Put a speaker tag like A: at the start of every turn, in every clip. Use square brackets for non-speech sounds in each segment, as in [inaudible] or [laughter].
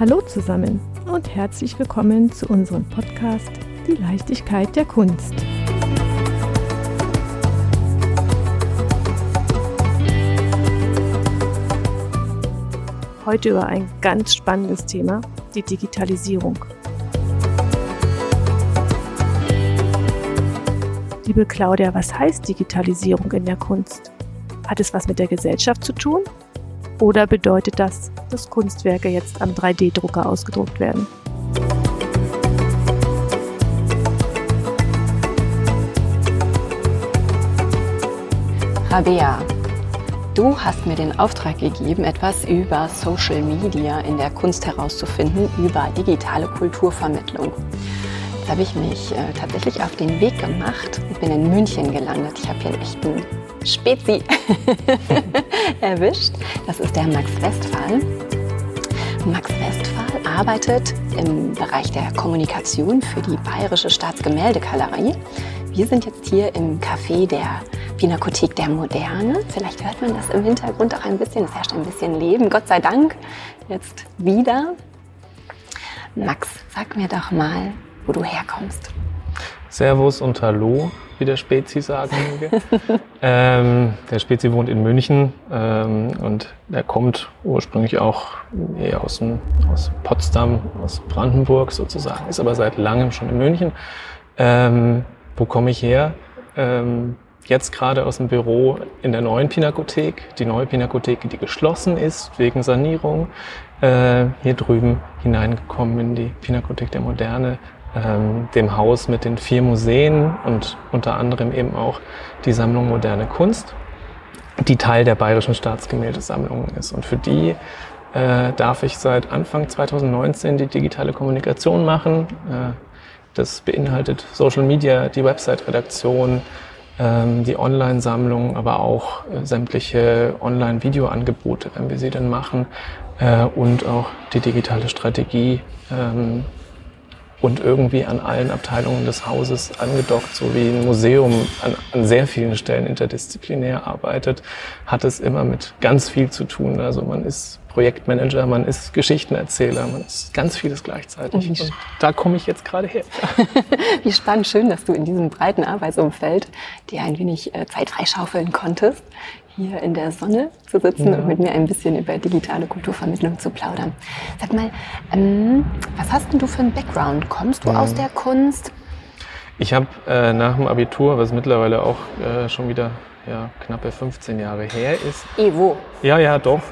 A: Hallo zusammen und herzlich willkommen zu unserem Podcast Die Leichtigkeit der Kunst. Heute über ein ganz spannendes Thema, die Digitalisierung. Liebe Claudia, was heißt Digitalisierung in der Kunst? Hat es was mit der Gesellschaft zu tun? Oder bedeutet das, dass Kunstwerke jetzt am 3D-Drucker ausgedruckt werden?
B: Rabea, du hast mir den Auftrag gegeben, etwas über Social Media in der Kunst herauszufinden, über digitale Kulturvermittlung. Jetzt habe ich mich äh, tatsächlich auf den Weg gemacht und bin in München gelandet. Ich habe hier einen echten Spezi [laughs] erwischt. Das ist der Max Westphal. Max Westphal arbeitet im Bereich der Kommunikation für die Bayerische Staatsgemäldegalerie. Wir sind jetzt hier im Café der Pinakothek der Moderne. Vielleicht hört man das im Hintergrund auch ein bisschen. Es herrscht ein bisschen Leben. Gott sei Dank jetzt wieder. Max, sag mir doch mal, wo du herkommst.
C: Servus und Hallo, wie der Spezi sagen möge. [laughs] ähm, der Spezi wohnt in München ähm, und er kommt ursprünglich auch eher aus, dem, aus Potsdam, aus Brandenburg sozusagen, ist aber seit langem schon in München. Ähm, wo komme ich her? Ähm, jetzt gerade aus dem Büro in der neuen Pinakothek. Die neue Pinakothek, die geschlossen ist wegen Sanierung. Äh, hier drüben hineingekommen in die Pinakothek der Moderne, ähm, dem Haus mit den vier Museen und unter anderem eben auch die Sammlung Moderne Kunst, die Teil der Bayerischen Staatsgemäldesammlung ist. Und für die äh, darf ich seit Anfang 2019 die digitale Kommunikation machen. Äh, das beinhaltet Social Media, die Website-Redaktion, ähm, die Online-Sammlung, aber auch äh, sämtliche Online-Video-Angebote, wenn wir sie denn machen, äh, und auch die digitale Strategie ähm, und irgendwie an allen Abteilungen des Hauses angedockt, so wie ein Museum an, an, sehr vielen Stellen interdisziplinär arbeitet, hat es immer mit ganz viel zu tun. Also man ist Projektmanager, man ist Geschichtenerzähler, man ist ganz vieles gleichzeitig. Und da komme ich jetzt gerade her. [laughs]
B: wie spannend, schön, dass du in diesem breiten Arbeitsumfeld dir ein wenig äh, Zeit freischaufeln konntest hier in der Sonne zu sitzen ja. und mit mir ein bisschen über digitale Kulturvermittlung zu plaudern. Sag mal, ähm, was hast denn du für einen Background? Kommst du ja. aus der Kunst?
C: Ich habe äh, nach dem Abitur, was mittlerweile auch äh, schon wieder ja, knappe 15 Jahre her ist.
B: Evo.
C: Ja, ja, doch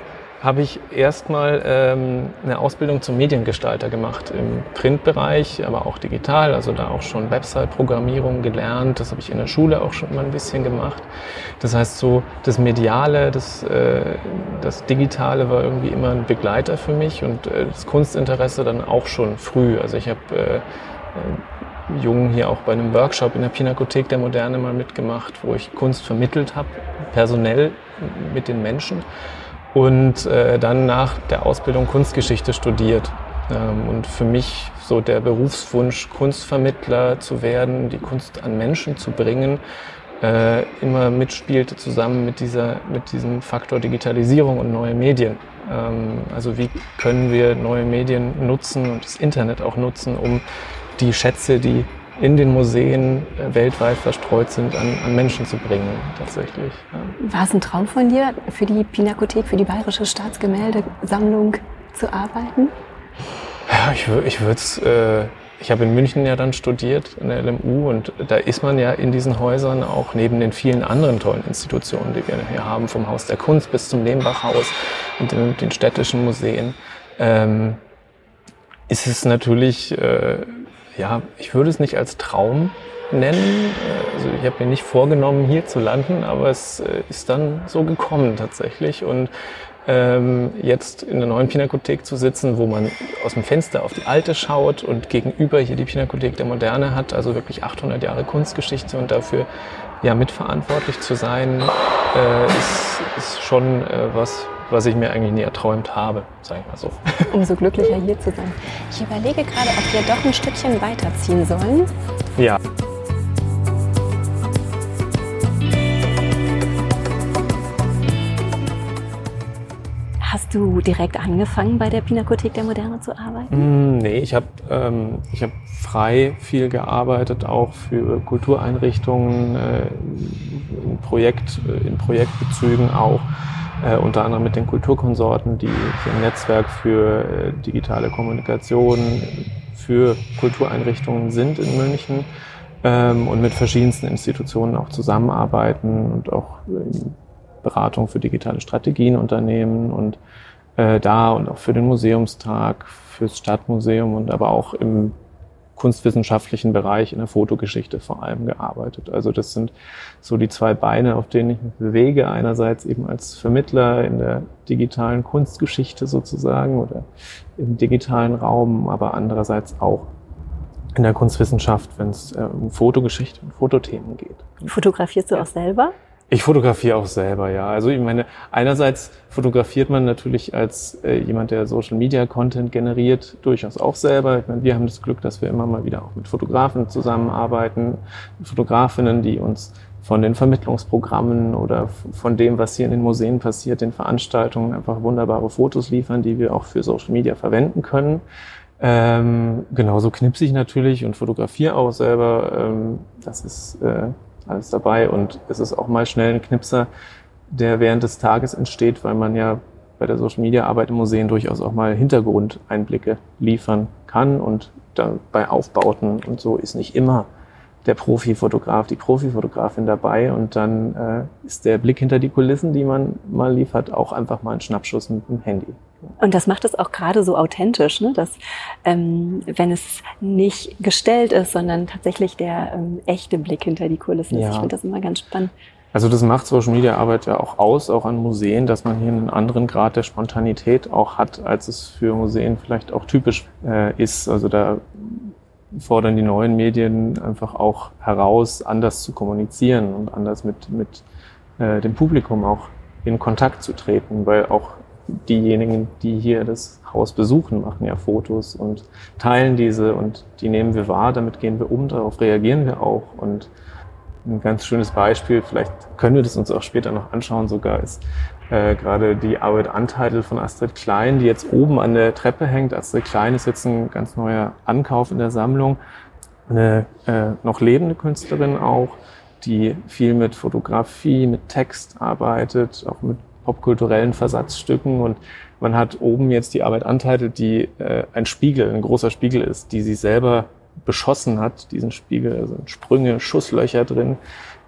C: habe ich erstmal ähm, eine Ausbildung zum Mediengestalter gemacht im Printbereich, aber auch digital, also da auch schon Website-Programmierung gelernt. Das habe ich in der Schule auch schon mal ein bisschen gemacht. Das heißt, so das Mediale, das, äh, das Digitale war irgendwie immer ein Begleiter für mich und äh, das Kunstinteresse dann auch schon früh. Also ich habe äh, äh jung hier auch bei einem Workshop in der Pinakothek der Moderne mal mitgemacht, wo ich Kunst vermittelt habe, personell mit den Menschen und äh, dann nach der Ausbildung Kunstgeschichte studiert. Ähm, und für mich so der Berufswunsch, Kunstvermittler zu werden, die Kunst an Menschen zu bringen, äh, immer mitspielte zusammen mit, dieser, mit diesem Faktor Digitalisierung und neue Medien. Ähm, also wie können wir neue Medien nutzen und das Internet auch nutzen, um die Schätze, die in den Museen äh, weltweit verstreut sind, an, an Menschen zu bringen, tatsächlich.
B: Ja. War es ein Traum von dir, für die Pinakothek, für die Bayerische Staatsgemäldesammlung zu arbeiten?
C: Ja, ich, ich würde es. Äh, ich habe in München ja dann studiert, in der LMU, und da ist man ja in diesen Häusern auch neben den vielen anderen tollen Institutionen, die wir hier haben, vom Haus der Kunst bis zum Lehmbachhaus und den, den städtischen Museen, ähm, ist es natürlich äh, ja, ich würde es nicht als Traum nennen. Also ich habe mir nicht vorgenommen, hier zu landen, aber es äh, ist dann so gekommen tatsächlich. Und ähm, jetzt in der neuen Pinakothek zu sitzen, wo man aus dem Fenster auf die alte schaut und gegenüber hier die Pinakothek der Moderne hat, also wirklich 800 Jahre Kunstgeschichte und dafür ja mitverantwortlich zu sein, äh, ist, ist schon äh, was, was ich mir eigentlich nie erträumt habe, sage ich mal so. [laughs]
B: Umso glücklicher hier zu sein. Ich überlege gerade, ob wir doch ein Stückchen weiterziehen sollen.
C: Ja.
B: Hast du direkt angefangen, bei der Pinakothek der Moderne zu arbeiten?
C: Mm, nee, ich habe ähm, hab frei viel gearbeitet, auch für Kultureinrichtungen, äh, in, Projekt, in Projektbezügen auch. Äh, unter anderem mit den Kulturkonsorten, die ein Netzwerk für äh, digitale Kommunikation für Kultureinrichtungen sind in München ähm, und mit verschiedensten Institutionen auch zusammenarbeiten und auch ähm, Beratung für digitale Strategien unternehmen und äh, da und auch für den Museumstag, fürs Stadtmuseum und aber auch im kunstwissenschaftlichen Bereich in der Fotogeschichte vor allem gearbeitet. Also das sind so die zwei Beine, auf denen ich mich bewege. Einerseits eben als Vermittler in der digitalen Kunstgeschichte sozusagen oder im digitalen Raum, aber andererseits auch in der Kunstwissenschaft, wenn es äh, um Fotogeschichte und Fotothemen geht.
B: Fotografierst du auch selber?
C: Ich fotografiere auch selber, ja. Also ich meine, einerseits fotografiert man natürlich als äh, jemand, der Social Media Content generiert, durchaus auch selber. Ich meine, wir haben das Glück, dass wir immer mal wieder auch mit Fotografen zusammenarbeiten, Fotografinnen, die uns von den Vermittlungsprogrammen oder von dem, was hier in den Museen passiert, den Veranstaltungen einfach wunderbare Fotos liefern, die wir auch für Social Media verwenden können. Ähm, genauso knipse ich natürlich und fotografiere auch selber. Ähm, das ist äh, alles dabei. Und es ist auch mal schnell ein Knipser, der während des Tages entsteht, weil man ja bei der Social Media Arbeit im Museum durchaus auch mal Hintergrundeinblicke liefern kann. Und bei Aufbauten und so ist nicht immer der Profifotograf, die Profifotografin dabei. Und dann äh, ist der Blick hinter die Kulissen, die man mal liefert, auch einfach mal ein Schnappschuss mit dem Handy.
B: Und das macht es auch gerade so authentisch, ne? dass ähm, wenn es nicht gestellt ist, sondern tatsächlich der ähm, echte Blick hinter die Kulissen ja. ist. Ich finde das immer ganz spannend.
C: Also das macht Social Media Arbeit ja auch aus, auch an Museen, dass man hier einen anderen Grad der Spontanität auch hat, als es für Museen vielleicht auch typisch äh, ist. Also da fordern die neuen Medien einfach auch heraus, anders zu kommunizieren und anders mit, mit äh, dem Publikum auch in Kontakt zu treten, weil auch diejenigen, die hier das Haus besuchen, machen ja Fotos und teilen diese und die nehmen wir wahr, damit gehen wir um, darauf reagieren wir auch. Und ein ganz schönes Beispiel, vielleicht können wir das uns auch später noch anschauen sogar, ist äh, gerade die Arbeit Untitled von Astrid Klein, die jetzt oben an der Treppe hängt. Astrid Klein ist jetzt ein ganz neuer Ankauf in der Sammlung. Eine äh, noch lebende Künstlerin auch, die viel mit Fotografie, mit Text arbeitet, auch mit popkulturellen Versatzstücken und man hat oben jetzt die Arbeit Untitled, die äh, ein Spiegel, ein großer Spiegel ist, die sie selber beschossen hat, diesen Spiegel, also Sprünge, Schusslöcher drin.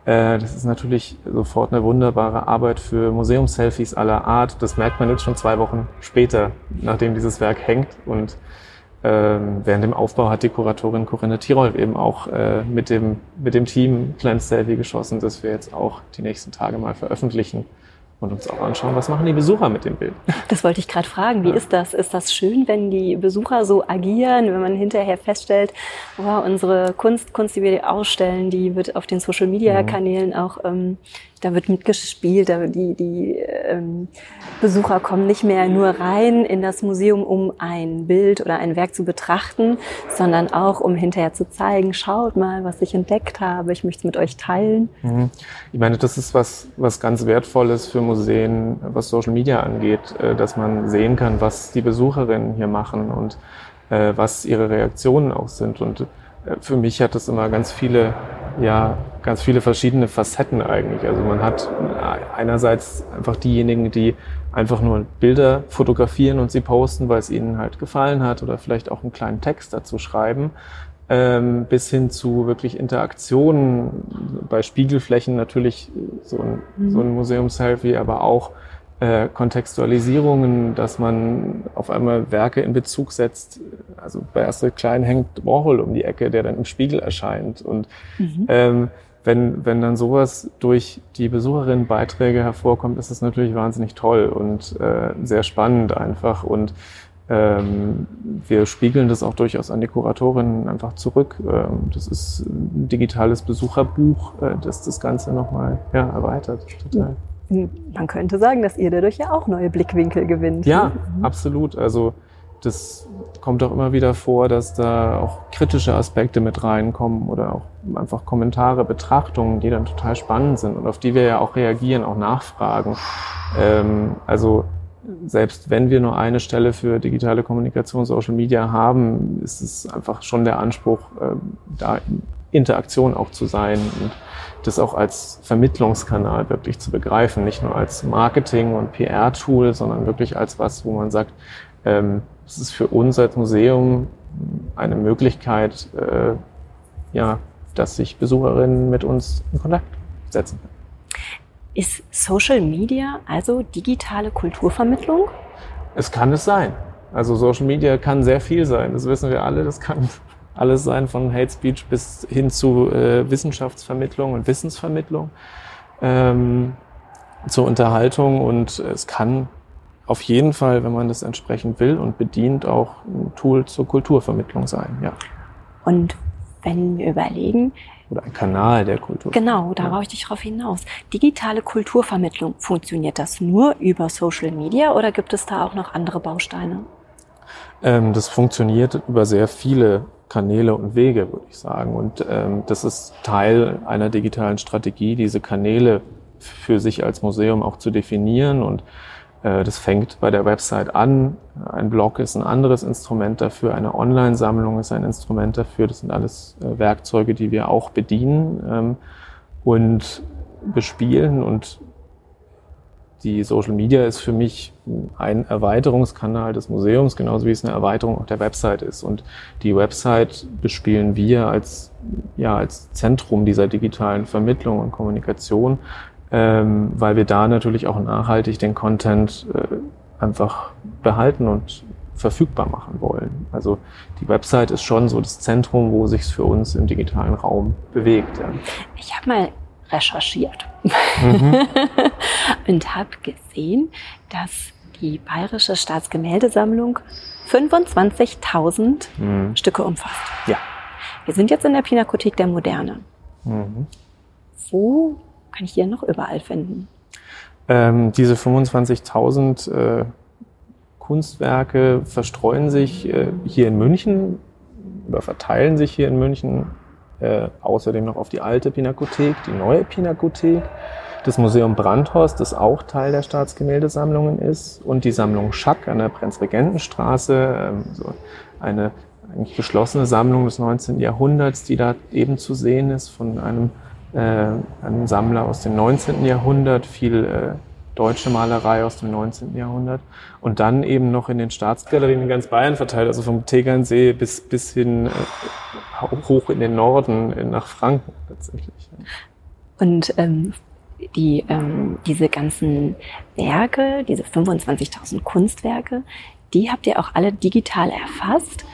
C: Äh, das ist natürlich sofort eine wunderbare Arbeit für Museumsselfies aller Art. Das merkt man jetzt schon zwei Wochen später, nachdem dieses Werk hängt. Und ähm, während dem Aufbau hat die Kuratorin Corinne Tirol eben auch äh, mit, dem, mit dem Team ein kleines Selfie geschossen, das wir jetzt auch die nächsten Tage mal veröffentlichen und uns auch anschauen, was machen die Besucher mit dem Bild.
B: Das wollte ich gerade fragen. Wie ja. ist das? Ist das schön, wenn die Besucher so agieren, wenn man hinterher feststellt, wow, unsere Kunst, Kunst, die wir ausstellen, die wird auf den Social-Media-Kanälen auch ähm, da wird mitgespielt, da die, die ähm, Besucher kommen nicht mehr nur rein in das Museum, um ein Bild oder ein Werk zu betrachten, sondern auch, um hinterher zu zeigen, schaut mal, was ich entdeckt habe, ich möchte es mit euch teilen.
C: Mhm. Ich meine, das ist was, was ganz Wertvolles für Museen, was Social Media angeht, äh, dass man sehen kann, was die Besucherinnen hier machen und äh, was ihre Reaktionen auch sind. Und äh, für mich hat das immer ganz viele, ja, ganz viele verschiedene Facetten eigentlich. Also man hat einerseits einfach diejenigen, die einfach nur Bilder fotografieren und sie posten, weil es ihnen halt gefallen hat oder vielleicht auch einen kleinen Text dazu schreiben, ähm, bis hin zu wirklich Interaktionen bei Spiegelflächen natürlich so ein, mhm. so ein Museumsselfie, aber auch äh, Kontextualisierungen, dass man auf einmal Werke in Bezug setzt. Also bei Astrid Klein hängt Warhol um die Ecke, der dann im Spiegel erscheint. Und mhm. ähm, wenn, wenn dann sowas durch die Besucherinnenbeiträge hervorkommt, ist das natürlich wahnsinnig toll und äh, sehr spannend einfach. Und ähm, wir spiegeln das auch durchaus an die Kuratorinnen einfach zurück. Ähm, das ist ein digitales Besucherbuch, äh, das das Ganze nochmal ja, erweitert. Total
B: man könnte sagen, dass ihr dadurch ja auch neue Blickwinkel gewinnt.
C: Ja, ne? mhm. absolut. Also das kommt auch immer wieder vor, dass da auch kritische Aspekte mit reinkommen oder auch einfach Kommentare, Betrachtungen, die dann total spannend sind und auf die wir ja auch reagieren, auch nachfragen. Ähm, also selbst wenn wir nur eine Stelle für digitale Kommunikation, Social Media haben, ist es einfach schon der Anspruch, ähm, da in Interaktion auch zu sein und das auch als Vermittlungskanal wirklich zu begreifen, nicht nur als Marketing- und PR-Tool, sondern wirklich als was, wo man sagt, ähm, es ist für uns als Museum eine Möglichkeit, äh, ja, dass sich Besucherinnen mit uns in Kontakt setzen.
B: Ist Social Media also digitale Kulturvermittlung?
C: Es kann es sein. Also Social Media kann sehr viel sein. Das wissen wir alle. Das kann alles sein, von Hate Speech bis hin zu äh, Wissenschaftsvermittlung und Wissensvermittlung, ähm, zur Unterhaltung. Und es kann auf jeden Fall, wenn man das entsprechend will und bedient, auch ein Tool zur Kulturvermittlung sein. Ja.
B: Und wenn wir überlegen,
C: oder ein Kanal der Kultur.
B: Genau, da ja. ich dich darauf hinaus. Digitale Kulturvermittlung, funktioniert das nur über Social Media oder gibt es da auch noch andere Bausteine?
C: Ähm, das funktioniert über sehr viele Kanäle und Wege, würde ich sagen. Und ähm, das ist Teil einer digitalen Strategie, diese Kanäle für sich als Museum auch zu definieren und äh, das fängt bei der Website an. Ein Blog ist ein anderes Instrument dafür. Eine Online-Sammlung ist ein Instrument dafür. Das sind alles äh, Werkzeuge, die wir auch bedienen ähm, und bespielen. Und die Social Media ist für mich ein Erweiterungskanal des Museums, genauso wie es eine Erweiterung auch der Website ist. Und die Website bespielen wir als, ja, als Zentrum dieser digitalen Vermittlung und Kommunikation ähm, weil wir da natürlich auch nachhaltig den Content äh, einfach behalten und verfügbar machen wollen. Also die Website ist schon so das Zentrum, wo sich es für uns im digitalen Raum bewegt. Ja.
B: Ich habe mal recherchiert mhm. [laughs] und habe gesehen, dass die Bayerische Staatsgemäldesammlung 25.000 mhm. Stücke umfasst.
C: Ja.
B: Wir sind jetzt in der Pinakothek der Moderne. Mhm. Wo kann ich hier noch überall finden?
C: Ähm, diese 25.000 äh, Kunstwerke verstreuen sich äh, hier in München oder verteilen sich hier in München äh, außerdem noch auf die alte Pinakothek, die neue Pinakothek, das Museum Brandhorst, das auch Teil der Staatsgemäldesammlungen ist, und die Sammlung Schack an der Prinzregentenstraße, ähm, so eine eigentlich geschlossene Sammlung des 19. Jahrhunderts, die da eben zu sehen ist von einem äh, ein Sammler aus dem 19. Jahrhundert, viel äh, deutsche Malerei aus dem 19. Jahrhundert und dann eben noch in den Staatsgalerien in ganz Bayern verteilt, also vom Tegernsee bis, bis hin äh, hoch in den Norden, äh, nach Franken tatsächlich.
B: Und ähm, die, ähm, diese ganzen Werke, diese 25.000 Kunstwerke, die habt ihr auch alle digital erfasst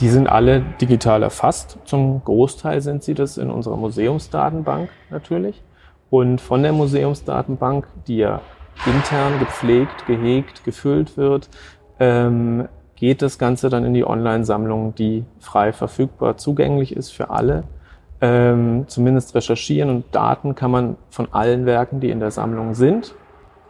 C: die sind alle digital erfasst. Zum Großteil sind sie das in unserer Museumsdatenbank natürlich. Und von der Museumsdatenbank, die ja intern gepflegt, gehegt, gefüllt wird, ähm, geht das Ganze dann in die Online-Sammlung, die frei verfügbar zugänglich ist für alle. Ähm, zumindest recherchieren und Daten kann man von allen Werken, die in der Sammlung sind.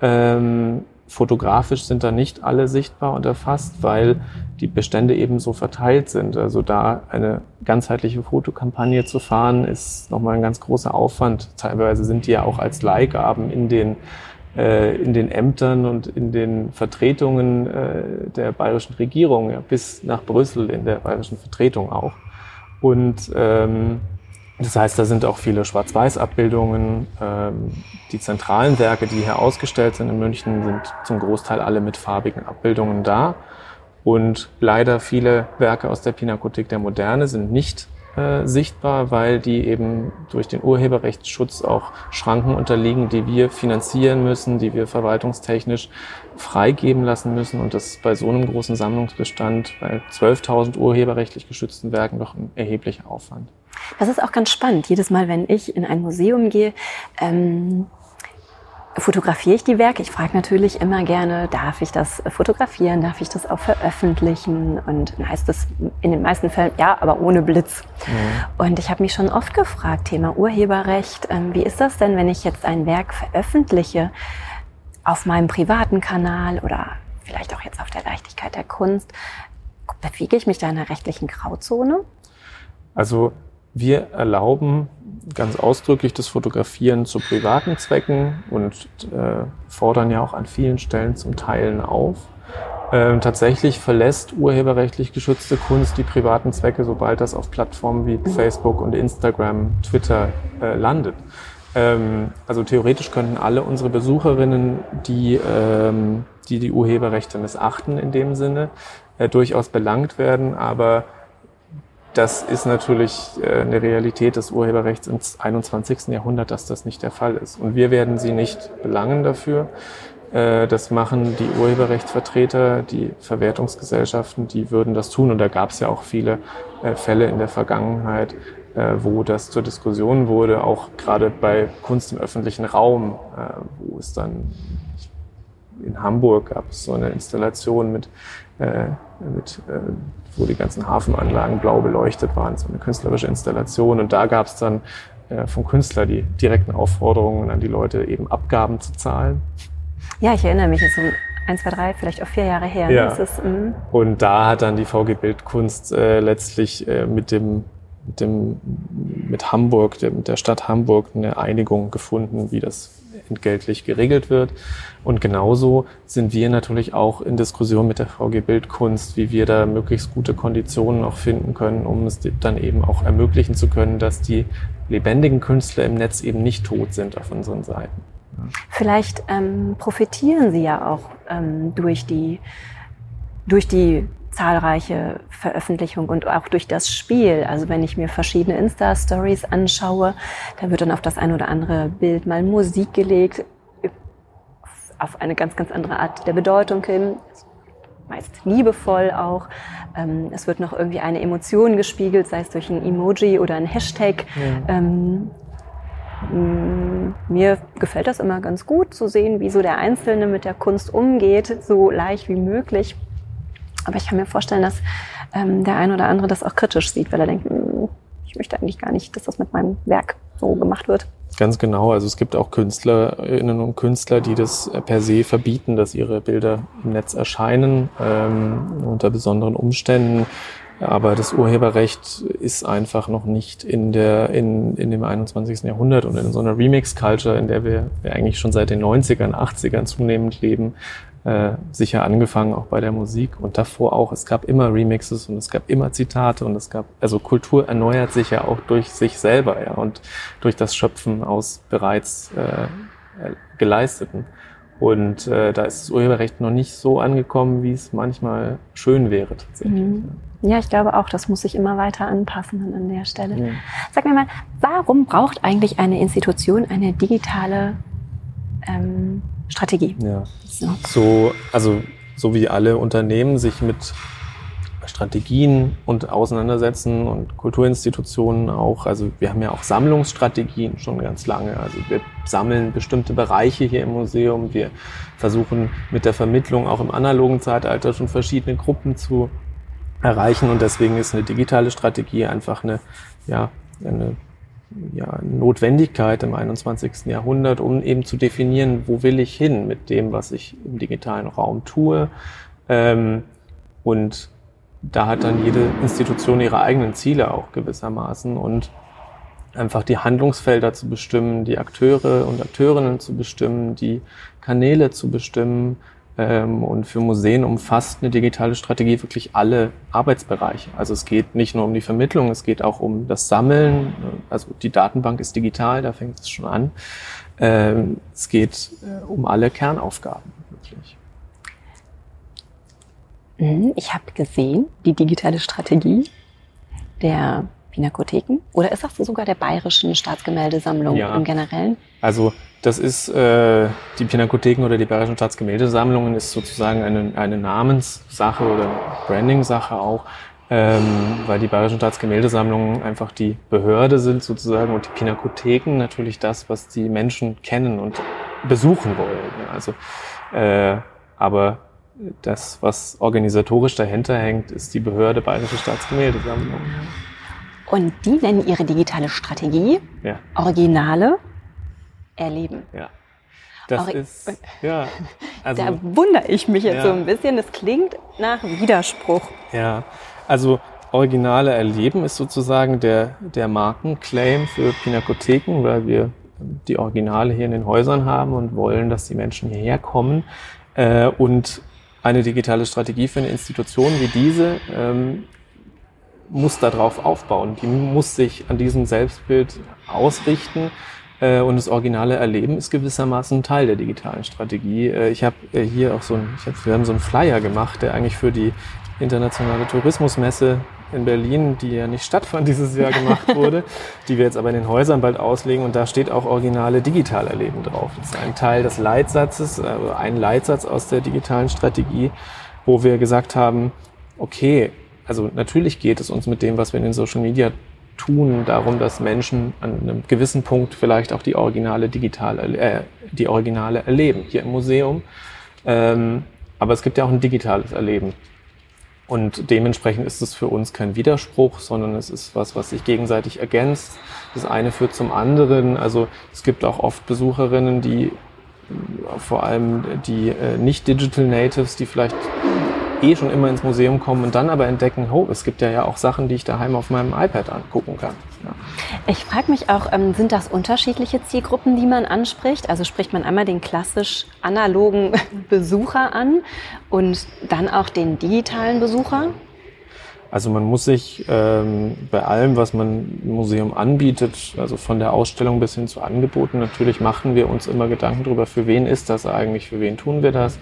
C: Ähm, Fotografisch sind da nicht alle sichtbar und erfasst, weil die Bestände eben so verteilt sind. Also da eine ganzheitliche Fotokampagne zu fahren, ist nochmal ein ganz großer Aufwand. Teilweise sind die ja auch als Leihgaben in den, äh, in den Ämtern und in den Vertretungen äh, der bayerischen Regierung, ja, bis nach Brüssel in der bayerischen Vertretung auch. Und ähm, das heißt, da sind auch viele Schwarz-Weiß-Abbildungen. Ähm, die zentralen Werke, die hier ausgestellt sind in München, sind zum Großteil alle mit farbigen Abbildungen da. Und leider viele Werke aus der Pinakothek der Moderne sind nicht äh, sichtbar, weil die eben durch den Urheberrechtsschutz auch Schranken unterliegen, die wir finanzieren müssen, die wir verwaltungstechnisch freigeben lassen müssen. Und das bei so einem großen Sammlungsbestand, bei 12.000 urheberrechtlich geschützten Werken, doch ein erheblicher Aufwand.
B: Das ist auch ganz spannend. Jedes Mal, wenn ich in ein Museum gehe, ähm, fotografiere ich die Werke. Ich frage natürlich immer gerne, darf ich das fotografieren, darf ich das auch veröffentlichen? Und dann heißt es in den meisten Fällen, ja, aber ohne Blitz. Mhm. Und ich habe mich schon oft gefragt, Thema Urheberrecht, ähm, wie ist das denn, wenn ich jetzt ein Werk veröffentliche auf meinem privaten Kanal oder vielleicht auch jetzt auf der Leichtigkeit der Kunst? Bewege ich mich da in einer rechtlichen Grauzone?
C: Also wir erlauben ganz ausdrücklich das Fotografieren zu privaten Zwecken und äh, fordern ja auch an vielen Stellen zum Teilen auf. Ähm, tatsächlich verlässt urheberrechtlich geschützte Kunst die privaten Zwecke, sobald das auf Plattformen wie Facebook und Instagram, Twitter äh, landet. Ähm, also theoretisch könnten alle unsere Besucherinnen, die ähm, die, die Urheberrechte missachten in dem Sinne, äh, durchaus belangt werden, aber das ist natürlich äh, eine Realität des Urheberrechts im 21. Jahrhundert, dass das nicht der Fall ist. Und wir werden sie nicht belangen dafür. Äh, das machen die Urheberrechtsvertreter, die Verwertungsgesellschaften, die würden das tun. Und da gab es ja auch viele äh, Fälle in der Vergangenheit, wo das zur Diskussion wurde, auch gerade bei Kunst im öffentlichen Raum, wo es dann in Hamburg gab es so eine Installation mit, mit wo die ganzen Hafenanlagen blau beleuchtet waren, so eine künstlerische Installation. Und da gab es dann äh, vom Künstler die direkten Aufforderungen an die Leute, eben Abgaben zu zahlen.
B: Ja, ich erinnere mich, jetzt um ein, zwei, drei, vielleicht auch vier Jahre her.
C: Ja. Ist, mm. Und da hat dann die VG Bildkunst äh, letztlich äh, mit dem mit dem mit Hamburg, der, mit der Stadt Hamburg eine Einigung gefunden, wie das entgeltlich geregelt wird. Und genauso sind wir natürlich auch in Diskussion mit der VG Bildkunst, wie wir da möglichst gute Konditionen auch finden können, um es dann eben auch ermöglichen zu können, dass die lebendigen Künstler im Netz eben nicht tot sind auf unseren Seiten.
B: Vielleicht ähm, profitieren Sie ja auch ähm, durch die durch die zahlreiche Veröffentlichungen und auch durch das Spiel. Also wenn ich mir verschiedene Insta-Stories anschaue, da wird dann auf das ein oder andere Bild mal Musik gelegt, auf eine ganz, ganz andere Art der Bedeutung hin, meist liebevoll auch. Ähm, es wird noch irgendwie eine Emotion gespiegelt, sei es durch ein Emoji oder ein Hashtag. Ja. Ähm, mir gefällt das immer ganz gut zu sehen, wie so der Einzelne mit der Kunst umgeht, so leicht wie möglich. Aber ich kann mir vorstellen, dass ähm, der ein oder andere das auch kritisch sieht, weil er denkt, hm, ich möchte eigentlich gar nicht, dass das mit meinem Werk so gemacht wird.
C: Ganz genau. Also es gibt auch Künstlerinnen und Künstler, die das per se verbieten, dass ihre Bilder im Netz erscheinen ähm, unter besonderen Umständen. Aber das Urheberrecht ist einfach noch nicht in, der, in, in dem 21. Jahrhundert und in so einer Remix-Culture, in der wir, wir eigentlich schon seit den 90ern, 80ern zunehmend leben, äh, sicher angefangen auch bei der Musik und davor auch. Es gab immer Remixes und es gab immer Zitate und es gab, also Kultur erneuert sich ja auch durch sich selber ja, und durch das Schöpfen aus bereits äh, geleisteten. Und äh, da ist das Urheberrecht noch nicht so angekommen, wie es manchmal schön wäre tatsächlich. Mhm.
B: Ja, ich glaube auch, das muss sich immer weiter anpassen an der Stelle. Ja. Sag mir mal, warum braucht eigentlich eine Institution eine digitale ähm, Strategie.
C: Ja. So. so, also so wie alle Unternehmen sich mit Strategien und auseinandersetzen und Kulturinstitutionen auch. Also wir haben ja auch Sammlungsstrategien schon ganz lange. Also wir sammeln bestimmte Bereiche hier im Museum. Wir versuchen mit der Vermittlung auch im analogen Zeitalter schon verschiedene Gruppen zu erreichen und deswegen ist eine digitale Strategie einfach eine, ja, eine ja, Notwendigkeit im 21. Jahrhundert, um eben zu definieren, wo will ich hin mit dem, was ich im digitalen Raum tue. Ähm, und da hat dann jede Institution ihre eigenen Ziele auch gewissermaßen und einfach die Handlungsfelder zu bestimmen, die Akteure und Akteurinnen zu bestimmen, die Kanäle zu bestimmen, und für Museen umfasst eine digitale Strategie wirklich alle Arbeitsbereiche. Also es geht nicht nur um die Vermittlung, es geht auch um das Sammeln. Also die Datenbank ist digital, da fängt es schon an. Ähm, es geht äh, um alle Kernaufgaben wirklich.
B: Mhm, ich habe gesehen, die digitale Strategie der Pinakotheken oder ist das sogar der Bayerischen Staatsgemäldesammlung ja. im Generellen?
C: Also das ist äh, die Pinakotheken oder die Bayerischen Staatsgemäldesammlungen ist sozusagen eine, eine Namenssache oder Branding-Sache auch, ähm, weil die Bayerischen Staatsgemäldesammlungen einfach die Behörde sind sozusagen und die Pinakotheken natürlich das, was die Menschen kennen und besuchen wollen. Also, äh, aber das, was organisatorisch dahinter hängt, ist die Behörde Bayerische Staatsgemäldesammlung.
B: Und die nennen ihre digitale Strategie ja. Originale erleben.
C: Ja. Das Ori ist, ja. [laughs]
B: Also, da wundere ich mich jetzt ja. so ein bisschen. Das klingt nach Widerspruch.
C: Ja, also originale Erleben ist sozusagen der, der Markenclaim für Pinakotheken, weil wir die Originale hier in den Häusern haben und wollen, dass die Menschen hierher kommen. Äh, und eine digitale Strategie für eine Institution wie diese ähm, muss darauf aufbauen. Die muss sich an diesem Selbstbild ausrichten. Äh, und das originale Erleben ist gewissermaßen Teil der digitalen Strategie. Äh, ich habe äh, hier auch so ein, hab, wir haben so einen Flyer gemacht, der eigentlich für die internationale Tourismusmesse in Berlin, die ja nicht stattfand [laughs] dieses Jahr gemacht wurde, die wir jetzt aber in den Häusern bald auslegen und da steht auch originale Digitalerleben drauf. Das ist ein Teil des Leitsatzes, also ein Leitsatz aus der digitalen Strategie, wo wir gesagt haben, okay, also natürlich geht es uns mit dem, was wir in den Social Media tun, darum, dass Menschen an einem gewissen Punkt vielleicht auch die originale digital, äh, die originale erleben hier im Museum. Ähm, aber es gibt ja auch ein digitales Erleben. Und dementsprechend ist es für uns kein Widerspruch, sondern es ist was, was sich gegenseitig ergänzt. Das eine führt zum anderen. Also es gibt auch oft Besucherinnen, die vor allem die äh, nicht Digital Natives, die vielleicht eh schon immer ins Museum kommen und dann aber entdecken, oh, es gibt ja, ja auch Sachen, die ich daheim auf meinem iPad angucken kann. Ja.
B: Ich frage mich auch, ähm, sind das unterschiedliche Zielgruppen, die man anspricht? Also spricht man einmal den klassisch analogen [laughs] Besucher an und dann auch den digitalen Besucher?
C: Also man muss sich ähm, bei allem, was man im Museum anbietet, also von der Ausstellung bis hin zu Angeboten, natürlich machen wir uns immer Gedanken darüber, für wen ist das eigentlich, für wen tun wir das.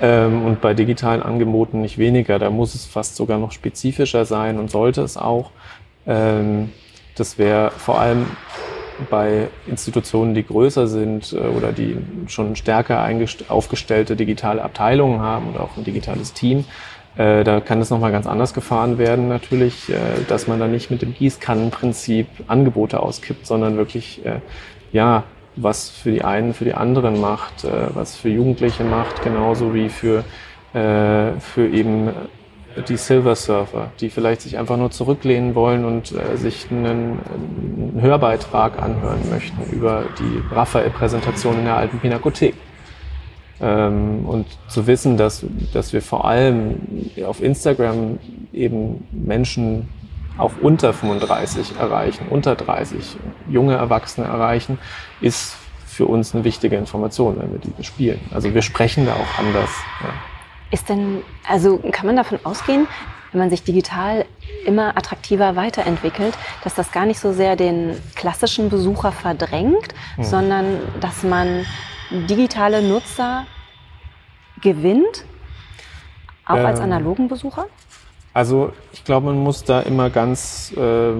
C: Ähm, und bei digitalen Angeboten nicht weniger. Da muss es fast sogar noch spezifischer sein und sollte es auch. Ähm, das wäre vor allem bei Institutionen, die größer sind äh, oder die schon stärker aufgestellte digitale Abteilungen haben und auch ein digitales Team, äh, da kann es nochmal ganz anders gefahren werden natürlich, äh, dass man da nicht mit dem Gießkannenprinzip Angebote auskippt, sondern wirklich ja was für die einen, für die anderen macht, äh, was für Jugendliche macht, genauso wie für, äh, für eben die Silver Surfer, die vielleicht sich einfach nur zurücklehnen wollen und äh, sich einen, einen, Hörbeitrag anhören möchten über die Raphael-Präsentation in der alten Pinakothek. Ähm, und zu wissen, dass, dass wir vor allem auf Instagram eben Menschen auch unter 35 erreichen, unter 30 junge Erwachsene erreichen, ist für uns eine wichtige Information, wenn wir die bespielen. Also wir sprechen da auch anders. Ja.
B: Ist denn, also kann man davon ausgehen, wenn man sich digital immer attraktiver weiterentwickelt, dass das gar nicht so sehr den klassischen Besucher verdrängt, hm. sondern dass man digitale Nutzer gewinnt, auch ähm, als analogen Besucher?
C: Also ich glaube, man muss da immer ganz äh,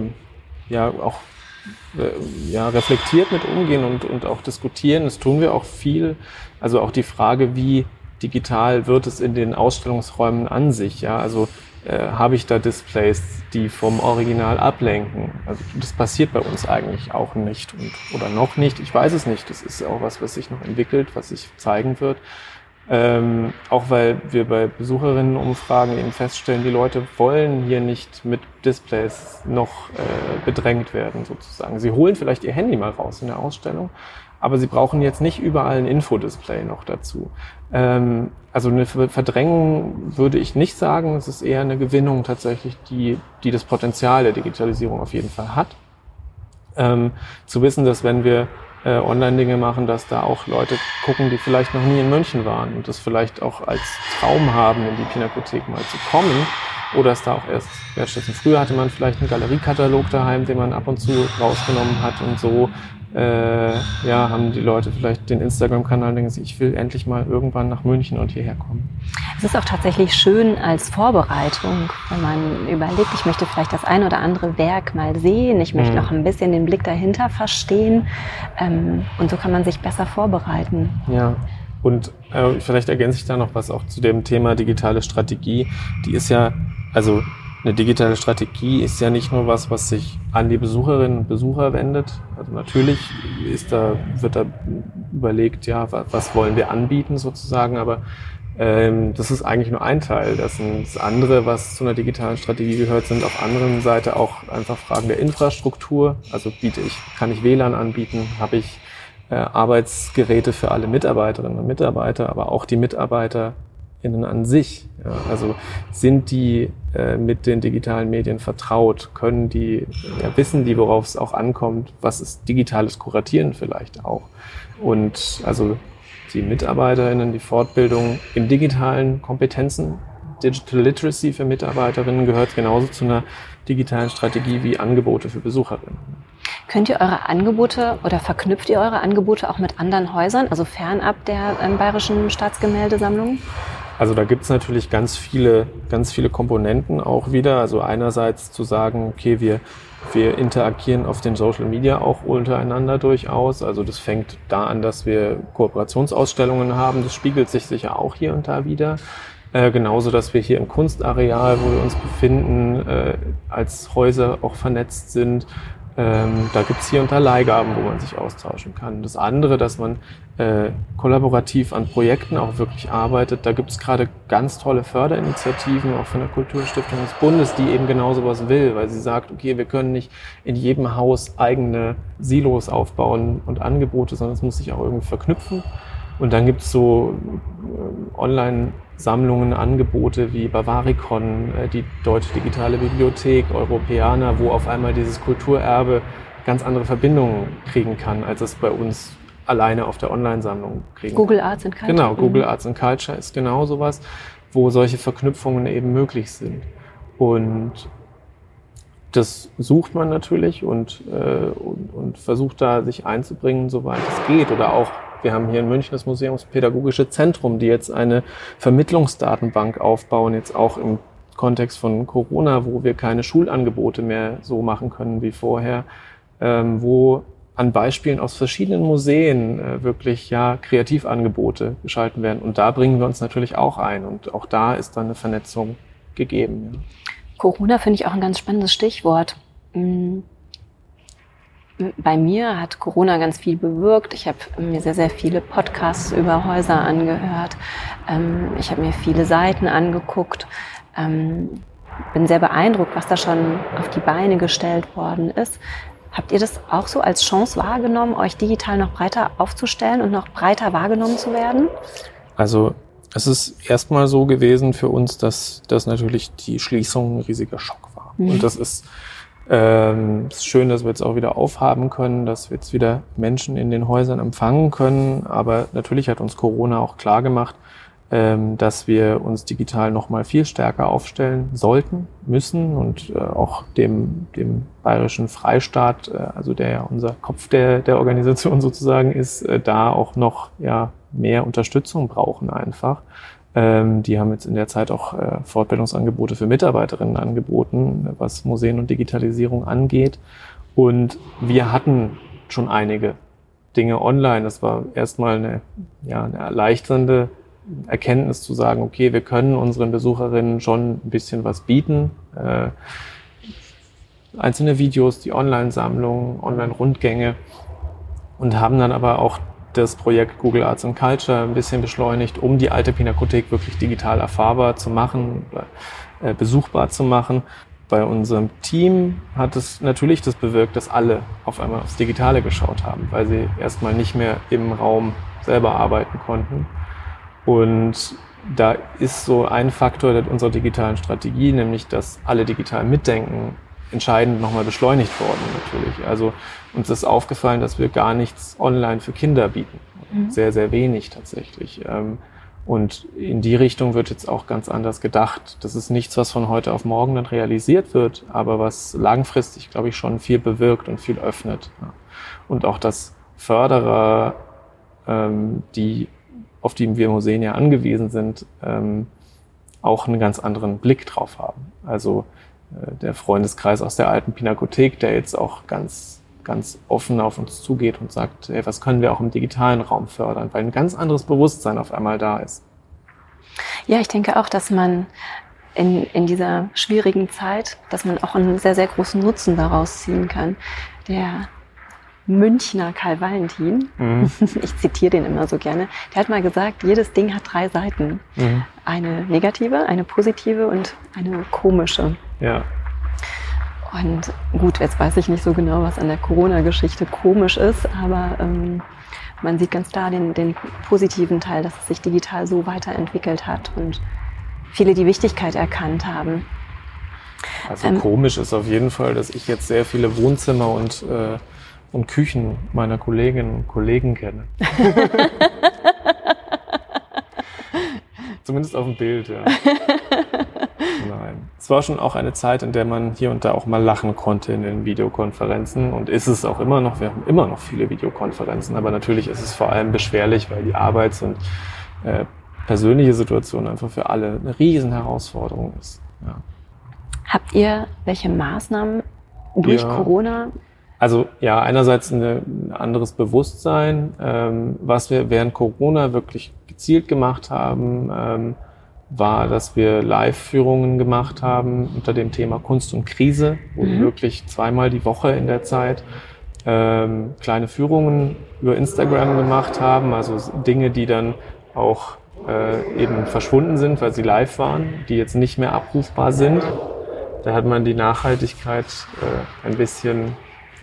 C: ja auch äh, ja, reflektiert mit umgehen und, und auch diskutieren. Das tun wir auch viel. Also auch die Frage, wie digital wird es in den Ausstellungsräumen an sich. Ja, also äh, habe ich da Displays, die vom Original ablenken? Also das passiert bei uns eigentlich auch nicht und, oder noch nicht. Ich weiß es nicht. Das ist auch was, was sich noch entwickelt, was sich zeigen wird. Ähm, auch weil wir bei Besucherinnenumfragen eben feststellen, die Leute wollen hier nicht mit Displays noch äh, bedrängt werden, sozusagen. Sie holen vielleicht ihr Handy mal raus in der Ausstellung, aber sie brauchen jetzt nicht überall ein Infodisplay noch dazu. Ähm, also eine Verdrängung würde ich nicht sagen, es ist eher eine Gewinnung tatsächlich, die, die das Potenzial der Digitalisierung auf jeden Fall hat. Ähm, zu wissen, dass wenn wir äh, Online-Dinge machen, dass da auch Leute gucken, die vielleicht noch nie in München waren und das vielleicht auch als Traum haben, in die Pinakothek mal zu kommen. Oder es da auch erst wertschätzen. Früher hatte man vielleicht einen Galeriekatalog daheim, den man ab und zu rausgenommen hat und so äh, ja, haben die Leute vielleicht den Instagram-Kanal und denken sich, ich will endlich mal irgendwann nach München und hierher kommen.
B: Es ist auch tatsächlich schön als Vorbereitung, wenn man überlegt, ich möchte vielleicht das ein oder andere Werk mal sehen, ich möchte mhm. noch ein bisschen den Blick dahinter verstehen ähm, und so kann man sich besser vorbereiten.
C: Ja. Und äh, vielleicht ergänze ich da noch was auch zu dem Thema digitale Strategie. Die ist ja, also eine digitale Strategie ist ja nicht nur was, was sich an die Besucherinnen und Besucher wendet. Also natürlich ist da, wird da überlegt, ja, was wollen wir anbieten sozusagen, aber ähm, das ist eigentlich nur ein Teil. Das, sind, das andere, was zu einer digitalen Strategie gehört, sind auf der anderen Seite auch einfach Fragen der Infrastruktur. Also biete ich, kann ich WLAN anbieten, habe ich äh, Arbeitsgeräte für alle Mitarbeiterinnen und Mitarbeiter, aber auch die Mitarbeiter BesucherInnen an sich? Ja, also sind die mit den digitalen Medien vertraut? Können die, ja, wissen die, worauf es auch ankommt? Was ist digitales Kuratieren vielleicht auch? Und also die MitarbeiterInnen, die Fortbildung in digitalen Kompetenzen, Digital Literacy für Mitarbeiterinnen gehört genauso zu einer digitalen Strategie wie Angebote für Besucherinnen.
B: Könnt ihr eure Angebote oder verknüpft ihr eure Angebote auch mit anderen Häusern, also fernab der ähm, Bayerischen Staatsgemäldesammlung?
C: Also da gibt es natürlich ganz viele, ganz viele Komponenten auch wieder. Also einerseits zu sagen, okay, wir, wir interagieren auf den Social Media auch untereinander durchaus. Also das fängt da an, dass wir Kooperationsausstellungen haben. Das spiegelt sich sicher auch hier und da wieder. Äh, genauso, dass wir hier im Kunstareal, wo wir uns befinden, äh, als Häuser auch vernetzt sind. Ähm, da gibt's hier und da Leihgaben, wo man sich austauschen kann. Das andere, dass man äh, kollaborativ an Projekten auch wirklich arbeitet. Da gibt's gerade ganz tolle Förderinitiativen, auch von der Kulturstiftung des Bundes, die eben genau sowas will, weil sie sagt, okay, wir können nicht in jedem Haus eigene Silos aufbauen und Angebote, sondern es muss sich auch irgendwie verknüpfen. Und dann gibt's so äh, Online-Sammlungen, Angebote wie Bavaricon, äh, die Deutsche Digitale Bibliothek, Europäer, wo auf einmal dieses Kulturerbe ganz andere Verbindungen kriegen kann, als es bei uns alleine auf der Online-Sammlung kriegen
B: Google Arts and Culture.
C: Genau, Google mhm. Arts and Culture ist genau sowas, wo solche Verknüpfungen eben möglich sind. Und das sucht man natürlich und, äh, und, und versucht da sich einzubringen, soweit es geht. Oder auch wir haben hier in München das Museumspädagogische Zentrum, die jetzt eine Vermittlungsdatenbank aufbauen, jetzt auch im Kontext von Corona, wo wir keine Schulangebote mehr so machen können wie vorher, ähm, wo an Beispielen aus verschiedenen Museen äh, wirklich ja Kreativangebote geschalten werden. Und da bringen wir uns natürlich auch ein. Und auch da ist dann eine Vernetzung gegeben. Ja.
B: Corona finde ich auch ein ganz spannendes Stichwort. Bei mir hat Corona ganz viel bewirkt. Ich habe mir sehr, sehr viele Podcasts über Häuser angehört. Ähm, ich habe mir viele Seiten angeguckt. Ähm, bin sehr beeindruckt, was da schon auf die Beine gestellt worden ist. Habt ihr das auch so als Chance wahrgenommen, euch digital noch breiter aufzustellen und noch breiter wahrgenommen zu werden?
C: Also es ist erstmal so gewesen für uns, dass das natürlich die Schließung ein riesiger Schock war. Mhm. Und das ist ähm, es ist schön, dass wir jetzt auch wieder aufhaben können, dass wir jetzt wieder Menschen in den Häusern empfangen können. Aber natürlich hat uns Corona auch klar gemacht, ähm, dass wir uns digital noch mal viel stärker aufstellen sollten, müssen und äh, auch dem, dem bayerischen Freistaat, äh, also der ja unser Kopf der, der Organisation [laughs] sozusagen ist, äh, da auch noch ja, mehr Unterstützung brauchen einfach. Ähm, die haben jetzt in der Zeit auch äh, Fortbildungsangebote für Mitarbeiterinnen angeboten, was Museen und Digitalisierung angeht. Und wir hatten schon einige Dinge online. Das war erstmal eine, ja, eine erleichternde Erkenntnis zu sagen, okay, wir können unseren Besucherinnen schon ein bisschen was bieten. Äh, einzelne Videos, die Online-Sammlung, Online-Rundgänge und haben dann aber auch das Projekt Google Arts and Culture ein bisschen beschleunigt, um die alte Pinakothek wirklich digital erfahrbar zu machen, äh, besuchbar zu machen. Bei unserem Team hat es natürlich das bewirkt, dass alle auf einmal aufs Digitale geschaut haben, weil sie erstmal nicht mehr im Raum selber arbeiten konnten. Und da ist so ein Faktor unserer digitalen Strategie, nämlich dass alle digital mitdenken, entscheidend nochmal beschleunigt worden natürlich. Also uns ist aufgefallen, dass wir gar nichts online für Kinder bieten. Mhm. Sehr, sehr wenig tatsächlich. Ähm, und in die Richtung wird jetzt auch ganz anders gedacht. Das ist nichts, was von heute auf morgen dann realisiert wird, aber was langfristig, glaube ich, schon viel bewirkt und viel öffnet. Und auch, dass Förderer, ähm, die, auf die wir Museen ja angewiesen sind, ähm, auch einen ganz anderen Blick drauf haben. Also äh, der Freundeskreis aus der alten Pinakothek, der jetzt auch ganz, ganz offen auf uns zugeht und sagt, hey, was können wir auch im digitalen Raum fördern, weil ein ganz anderes Bewusstsein auf einmal da ist.
B: Ja, ich denke auch, dass man in, in dieser schwierigen Zeit, dass man auch einen sehr, sehr großen Nutzen daraus ziehen kann. Der Münchner Karl Valentin, mhm. [laughs] ich zitiere den immer so gerne, der hat mal gesagt, jedes Ding hat drei Seiten. Mhm. Eine negative, eine positive und eine komische.
C: Ja.
B: Und gut, jetzt weiß ich nicht so genau, was an der Corona-Geschichte komisch ist, aber ähm, man sieht ganz klar den, den positiven Teil, dass es sich digital so weiterentwickelt hat und viele die Wichtigkeit erkannt haben.
C: Also ähm, komisch ist auf jeden Fall, dass ich jetzt sehr viele Wohnzimmer und, äh, und Küchen meiner Kolleginnen und Kollegen kenne. [laughs] Zumindest auf dem Bild, ja. [laughs] Nein. Es war schon auch eine Zeit, in der man hier und da auch mal lachen konnte in den Videokonferenzen und ist es auch immer noch. Wir haben immer noch viele Videokonferenzen, aber natürlich ist es vor allem beschwerlich, weil die Arbeits- und äh, persönliche Situation einfach für alle eine riesen Herausforderung ist. Ja.
B: Habt ihr welche Maßnahmen durch ja. Corona?
C: Also ja, einerseits ein anderes Bewusstsein, ähm, was wir während Corona wirklich gezielt gemacht haben, ähm, war, dass wir Live-Führungen gemacht haben unter dem Thema Kunst und Krise, wo mhm. wir wirklich zweimal die Woche in der Zeit ähm, kleine Führungen über Instagram gemacht haben, also Dinge, die dann auch äh, eben verschwunden sind, weil sie live waren, die jetzt nicht mehr abrufbar sind. Da hat man die Nachhaltigkeit äh, ein bisschen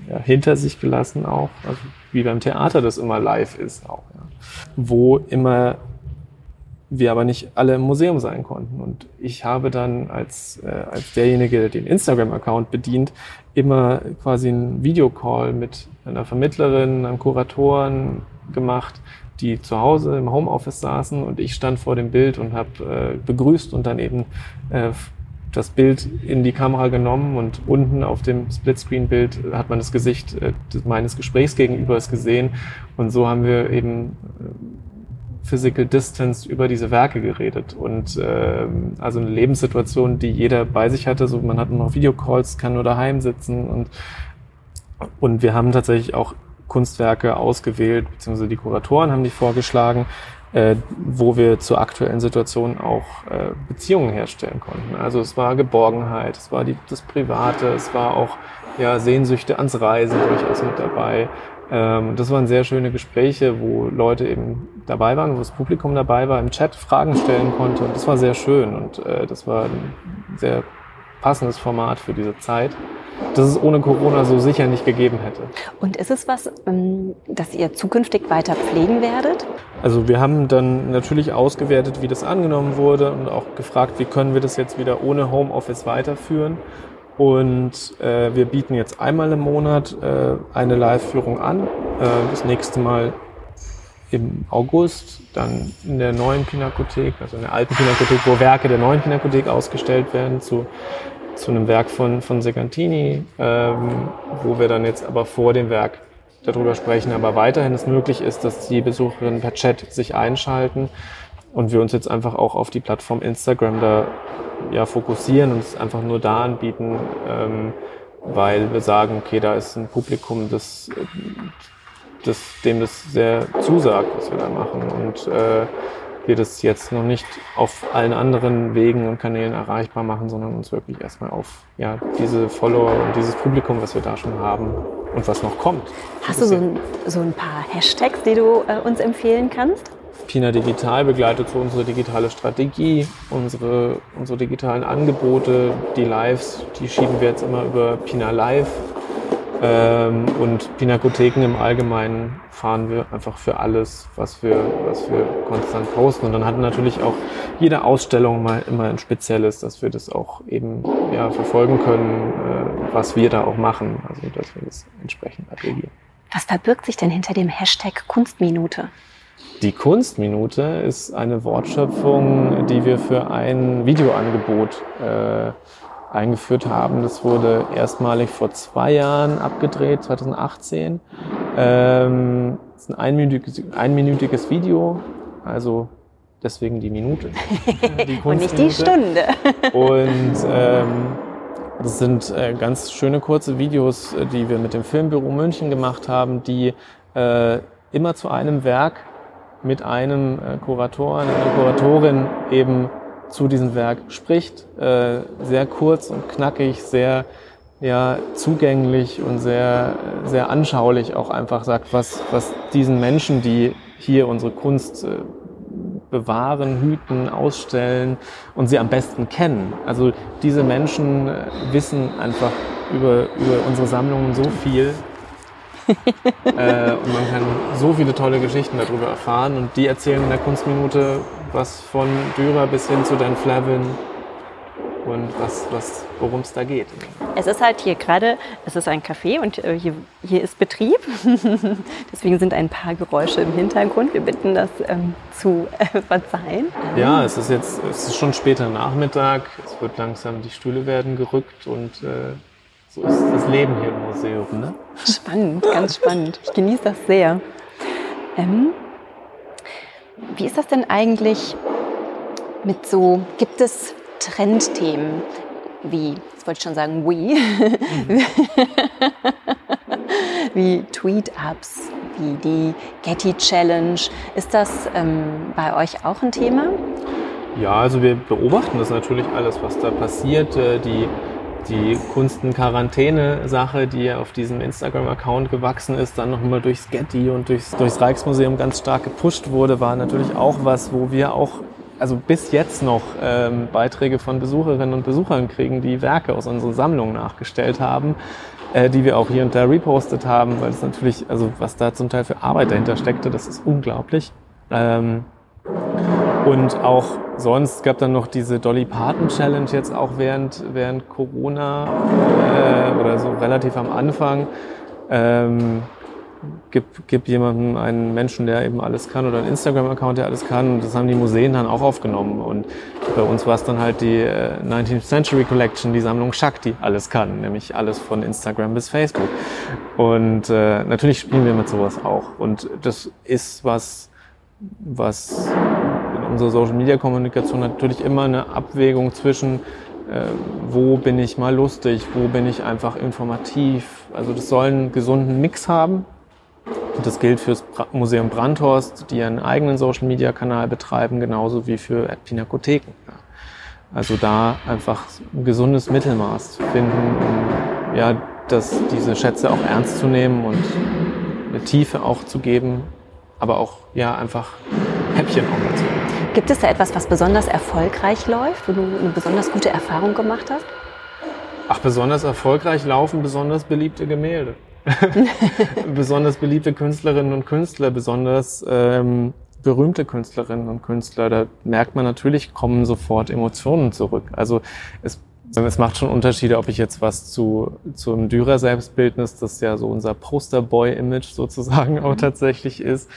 C: ja, hinter sich gelassen auch, also wie beim Theater das immer live ist auch. Ja. Wo immer wir aber nicht alle im Museum sein konnten. Und ich habe dann als, äh, als derjenige, der den Instagram-Account bedient, immer quasi einen Videocall mit einer Vermittlerin, einem Kuratoren gemacht, die zu Hause im Homeoffice saßen. Und ich stand vor dem Bild und habe äh, begrüßt und dann eben äh, das Bild in die Kamera genommen. Und unten auf dem Splitscreen-Bild hat man das Gesicht äh, meines Gesprächsgegenübers gesehen. Und so haben wir eben äh, Physical Distance über diese Werke geredet und äh, also eine Lebenssituation, die jeder bei sich hatte, so man hat nur noch Videocalls, kann nur daheim sitzen und und wir haben tatsächlich auch Kunstwerke ausgewählt, beziehungsweise die Kuratoren haben die vorgeschlagen, äh, wo wir zur aktuellen Situation auch äh, Beziehungen herstellen konnten. Also es war Geborgenheit, es war die, das Private, es war auch ja, Sehnsüchte ans Reisen durchaus mit dabei. Ähm, das waren sehr schöne Gespräche, wo Leute eben dabei waren, wo das Publikum dabei war, im Chat Fragen stellen konnte und das war sehr schön und äh, das war ein sehr passendes Format für diese Zeit das es ohne Corona so sicher nicht gegeben hätte.
B: Und ist es was, ähm, das ihr zukünftig weiter pflegen werdet?
C: Also wir haben dann natürlich ausgewertet, wie das angenommen wurde und auch gefragt, wie können wir das jetzt wieder ohne Homeoffice weiterführen. Und äh, wir bieten jetzt einmal im Monat äh, eine Live-Führung an. Äh, das nächste Mal im August, dann in der neuen Pinakothek, also in der alten Pinakothek, wo Werke der neuen Pinakothek ausgestellt werden, zu zu einem Werk von, von Segantini, ähm, wo wir dann jetzt aber vor dem Werk darüber sprechen, aber weiterhin es möglich ist, dass die Besucherinnen per Chat sich einschalten und wir uns jetzt einfach auch auf die Plattform Instagram da ja, fokussieren und es einfach nur da anbieten, ähm, weil wir sagen, okay, da ist ein Publikum, das, das, dem das sehr zusagt, was wir da machen und äh, wir das jetzt noch nicht auf allen anderen Wegen und Kanälen erreichbar machen, sondern uns wirklich erstmal auf ja, diese Follower und dieses Publikum, was wir da schon haben und was noch kommt.
B: Hast du so ein, so ein paar Hashtags, die du äh, uns empfehlen kannst?
C: Pina Digital begleitet so unsere digitale Strategie, unsere, unsere digitalen Angebote, die Lives, die schieben wir jetzt immer über Pina Live ähm, und Pinakotheken im Allgemeinen fahren wir einfach für alles, was wir, was wir konstant posten. Und dann hat natürlich auch jede Ausstellung mal immer ein spezielles, dass wir das auch eben ja, verfolgen können, äh, was wir da auch machen. Also dass wir das entsprechend aggregieren.
B: Was verbirgt sich denn hinter dem Hashtag Kunstminute?
C: Die Kunstminute ist eine Wortschöpfung, die wir für ein Videoangebot äh, eingeführt haben. Das wurde erstmalig vor zwei Jahren abgedreht, 2018. Ähm, das ist ein einminütiges, einminütiges Video, also deswegen die Minute. [laughs]
B: Die Und nicht die Stunde. [laughs]
C: Und ähm, das sind äh, ganz schöne kurze Videos, äh, die wir mit dem Filmbüro München gemacht haben, die äh, immer zu einem Werk mit einem äh, Kurator, einer Kuratorin eben zu diesem Werk spricht. Äh, sehr kurz und knackig, sehr ja, zugänglich und sehr, sehr anschaulich auch einfach sagt, was, was diesen Menschen, die hier unsere Kunst äh, bewahren, hüten, ausstellen und sie am besten kennen. Also diese Menschen wissen einfach über, über unsere Sammlungen so viel [laughs] äh, und man kann so viele tolle Geschichten darüber erfahren. Und die erzählen in der Kunstminute was von Dürer bis hin zu Dan Flavin und was, was, worum es da geht.
B: Es ist halt hier gerade, es ist ein Café und äh, hier, hier ist Betrieb. [laughs] Deswegen sind ein paar Geräusche im Hintergrund. Wir bitten das ähm, zu äh, verzeihen.
C: Ja, es ist jetzt, es ist schon später Nachmittag. Es wird langsam, die Stühle werden gerückt und äh, so ist das Leben hier im Museum. Ne?
B: Spannend, ganz spannend. Ich genieße das sehr. Ähm, wie ist das denn eigentlich mit so, gibt es Trendthemen wie, jetzt wollte ich schon sagen, wie, [laughs] wie Tweet-Ups, wie die Getty Challenge. Ist das ähm, bei euch auch ein Thema?
C: Ja, also wir beobachten das natürlich alles, was da passiert. Äh, die, die Kunsten-Quarantäne-Sache, die auf diesem Instagram-Account gewachsen ist, dann nochmal durchs Getty und durchs, durchs Rijksmuseum ganz stark gepusht wurde, war natürlich auch was, wo wir auch also bis jetzt noch ähm, Beiträge von Besucherinnen und Besuchern kriegen, die Werke aus unseren Sammlungen nachgestellt haben, äh, die wir auch hier und da repostet haben, weil es natürlich, also was da zum Teil für Arbeit dahinter steckte, das ist unglaublich. Ähm, und auch sonst gab dann noch diese Dolly Parton Challenge jetzt auch während, während Corona äh, oder so relativ am Anfang. Ähm, gib, gib jemandem einen Menschen, der eben alles kann oder einen Instagram-Account, der alles kann. Und das haben die Museen dann auch aufgenommen. Und bei uns war es dann halt die äh, 19th Century Collection, die Sammlung Schack, die alles kann, nämlich alles von Instagram bis Facebook. Und äh, natürlich spielen wir mit sowas auch. Und das ist was, was in unserer Social-Media-Kommunikation natürlich immer eine Abwägung zwischen äh, wo bin ich mal lustig, wo bin ich einfach informativ. Also das soll einen gesunden Mix haben und das gilt fürs Museum Brandhorst, die einen eigenen Social-Media-Kanal betreiben, genauso wie für Pinakotheken. Also da einfach ein gesundes Mittelmaß zu finden, um ja, das, diese Schätze auch ernst zu nehmen und eine Tiefe auch zu geben, aber auch ja einfach Häppchen auch dazu.
B: Gibt es da etwas, was besonders erfolgreich läuft, wo du eine besonders gute Erfahrung gemacht hast?
C: Ach, besonders erfolgreich laufen besonders beliebte Gemälde. [laughs] besonders beliebte Künstlerinnen und Künstler, besonders ähm, berühmte Künstlerinnen und Künstler, da merkt man natürlich, kommen sofort Emotionen zurück. Also es, es macht schon Unterschiede, ob ich jetzt was zu zum Dürer Selbstbildnis, das ja so unser Posterboy-Image sozusagen [laughs] auch tatsächlich ist,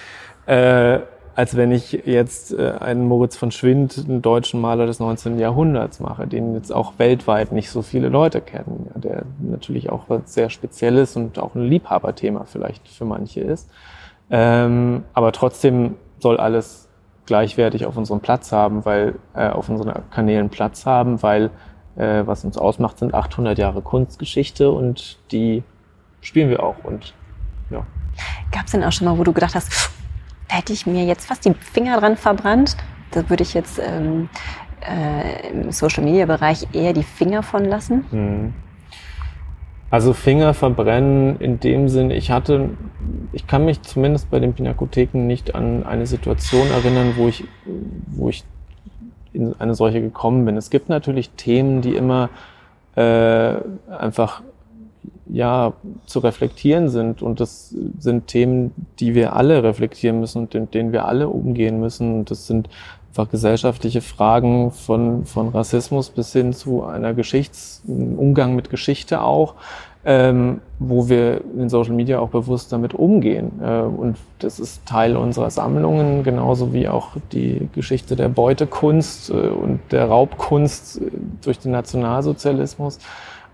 C: äh, als wenn ich jetzt äh, einen Moritz von Schwind, einen deutschen Maler des 19. Jahrhunderts mache, den jetzt auch weltweit nicht so viele Leute kennen, ja, der natürlich auch was sehr Spezielles und auch ein Liebhaberthema vielleicht für manche ist. Ähm, aber trotzdem soll alles gleichwertig auf unserem Platz haben, weil äh, auf unseren Kanälen Platz haben, weil äh, was uns ausmacht, sind 800 Jahre Kunstgeschichte und die spielen wir auch und ja.
B: Gab es denn auch schon mal, wo du gedacht hast, hätte ich mir jetzt fast die Finger dran verbrannt. Da würde ich jetzt ähm, äh, im Social-Media-Bereich eher die Finger von lassen. Hm.
C: Also Finger verbrennen in dem Sinn, ich hatte, ich kann mich zumindest bei den Pinakotheken nicht an eine Situation erinnern, wo ich, wo ich in eine solche gekommen bin. Es gibt natürlich Themen, die immer äh, einfach ja, zu reflektieren sind. Und das sind Themen, die wir alle reflektieren müssen und in denen wir alle umgehen müssen. Und das sind einfach gesellschaftliche Fragen von, von Rassismus bis hin zu einer Geschichts-, Umgang mit Geschichte auch, ähm, wo wir in Social Media auch bewusst damit umgehen. Äh, und das ist Teil unserer Sammlungen, genauso wie auch die Geschichte der Beutekunst äh, und der Raubkunst äh, durch den Nationalsozialismus.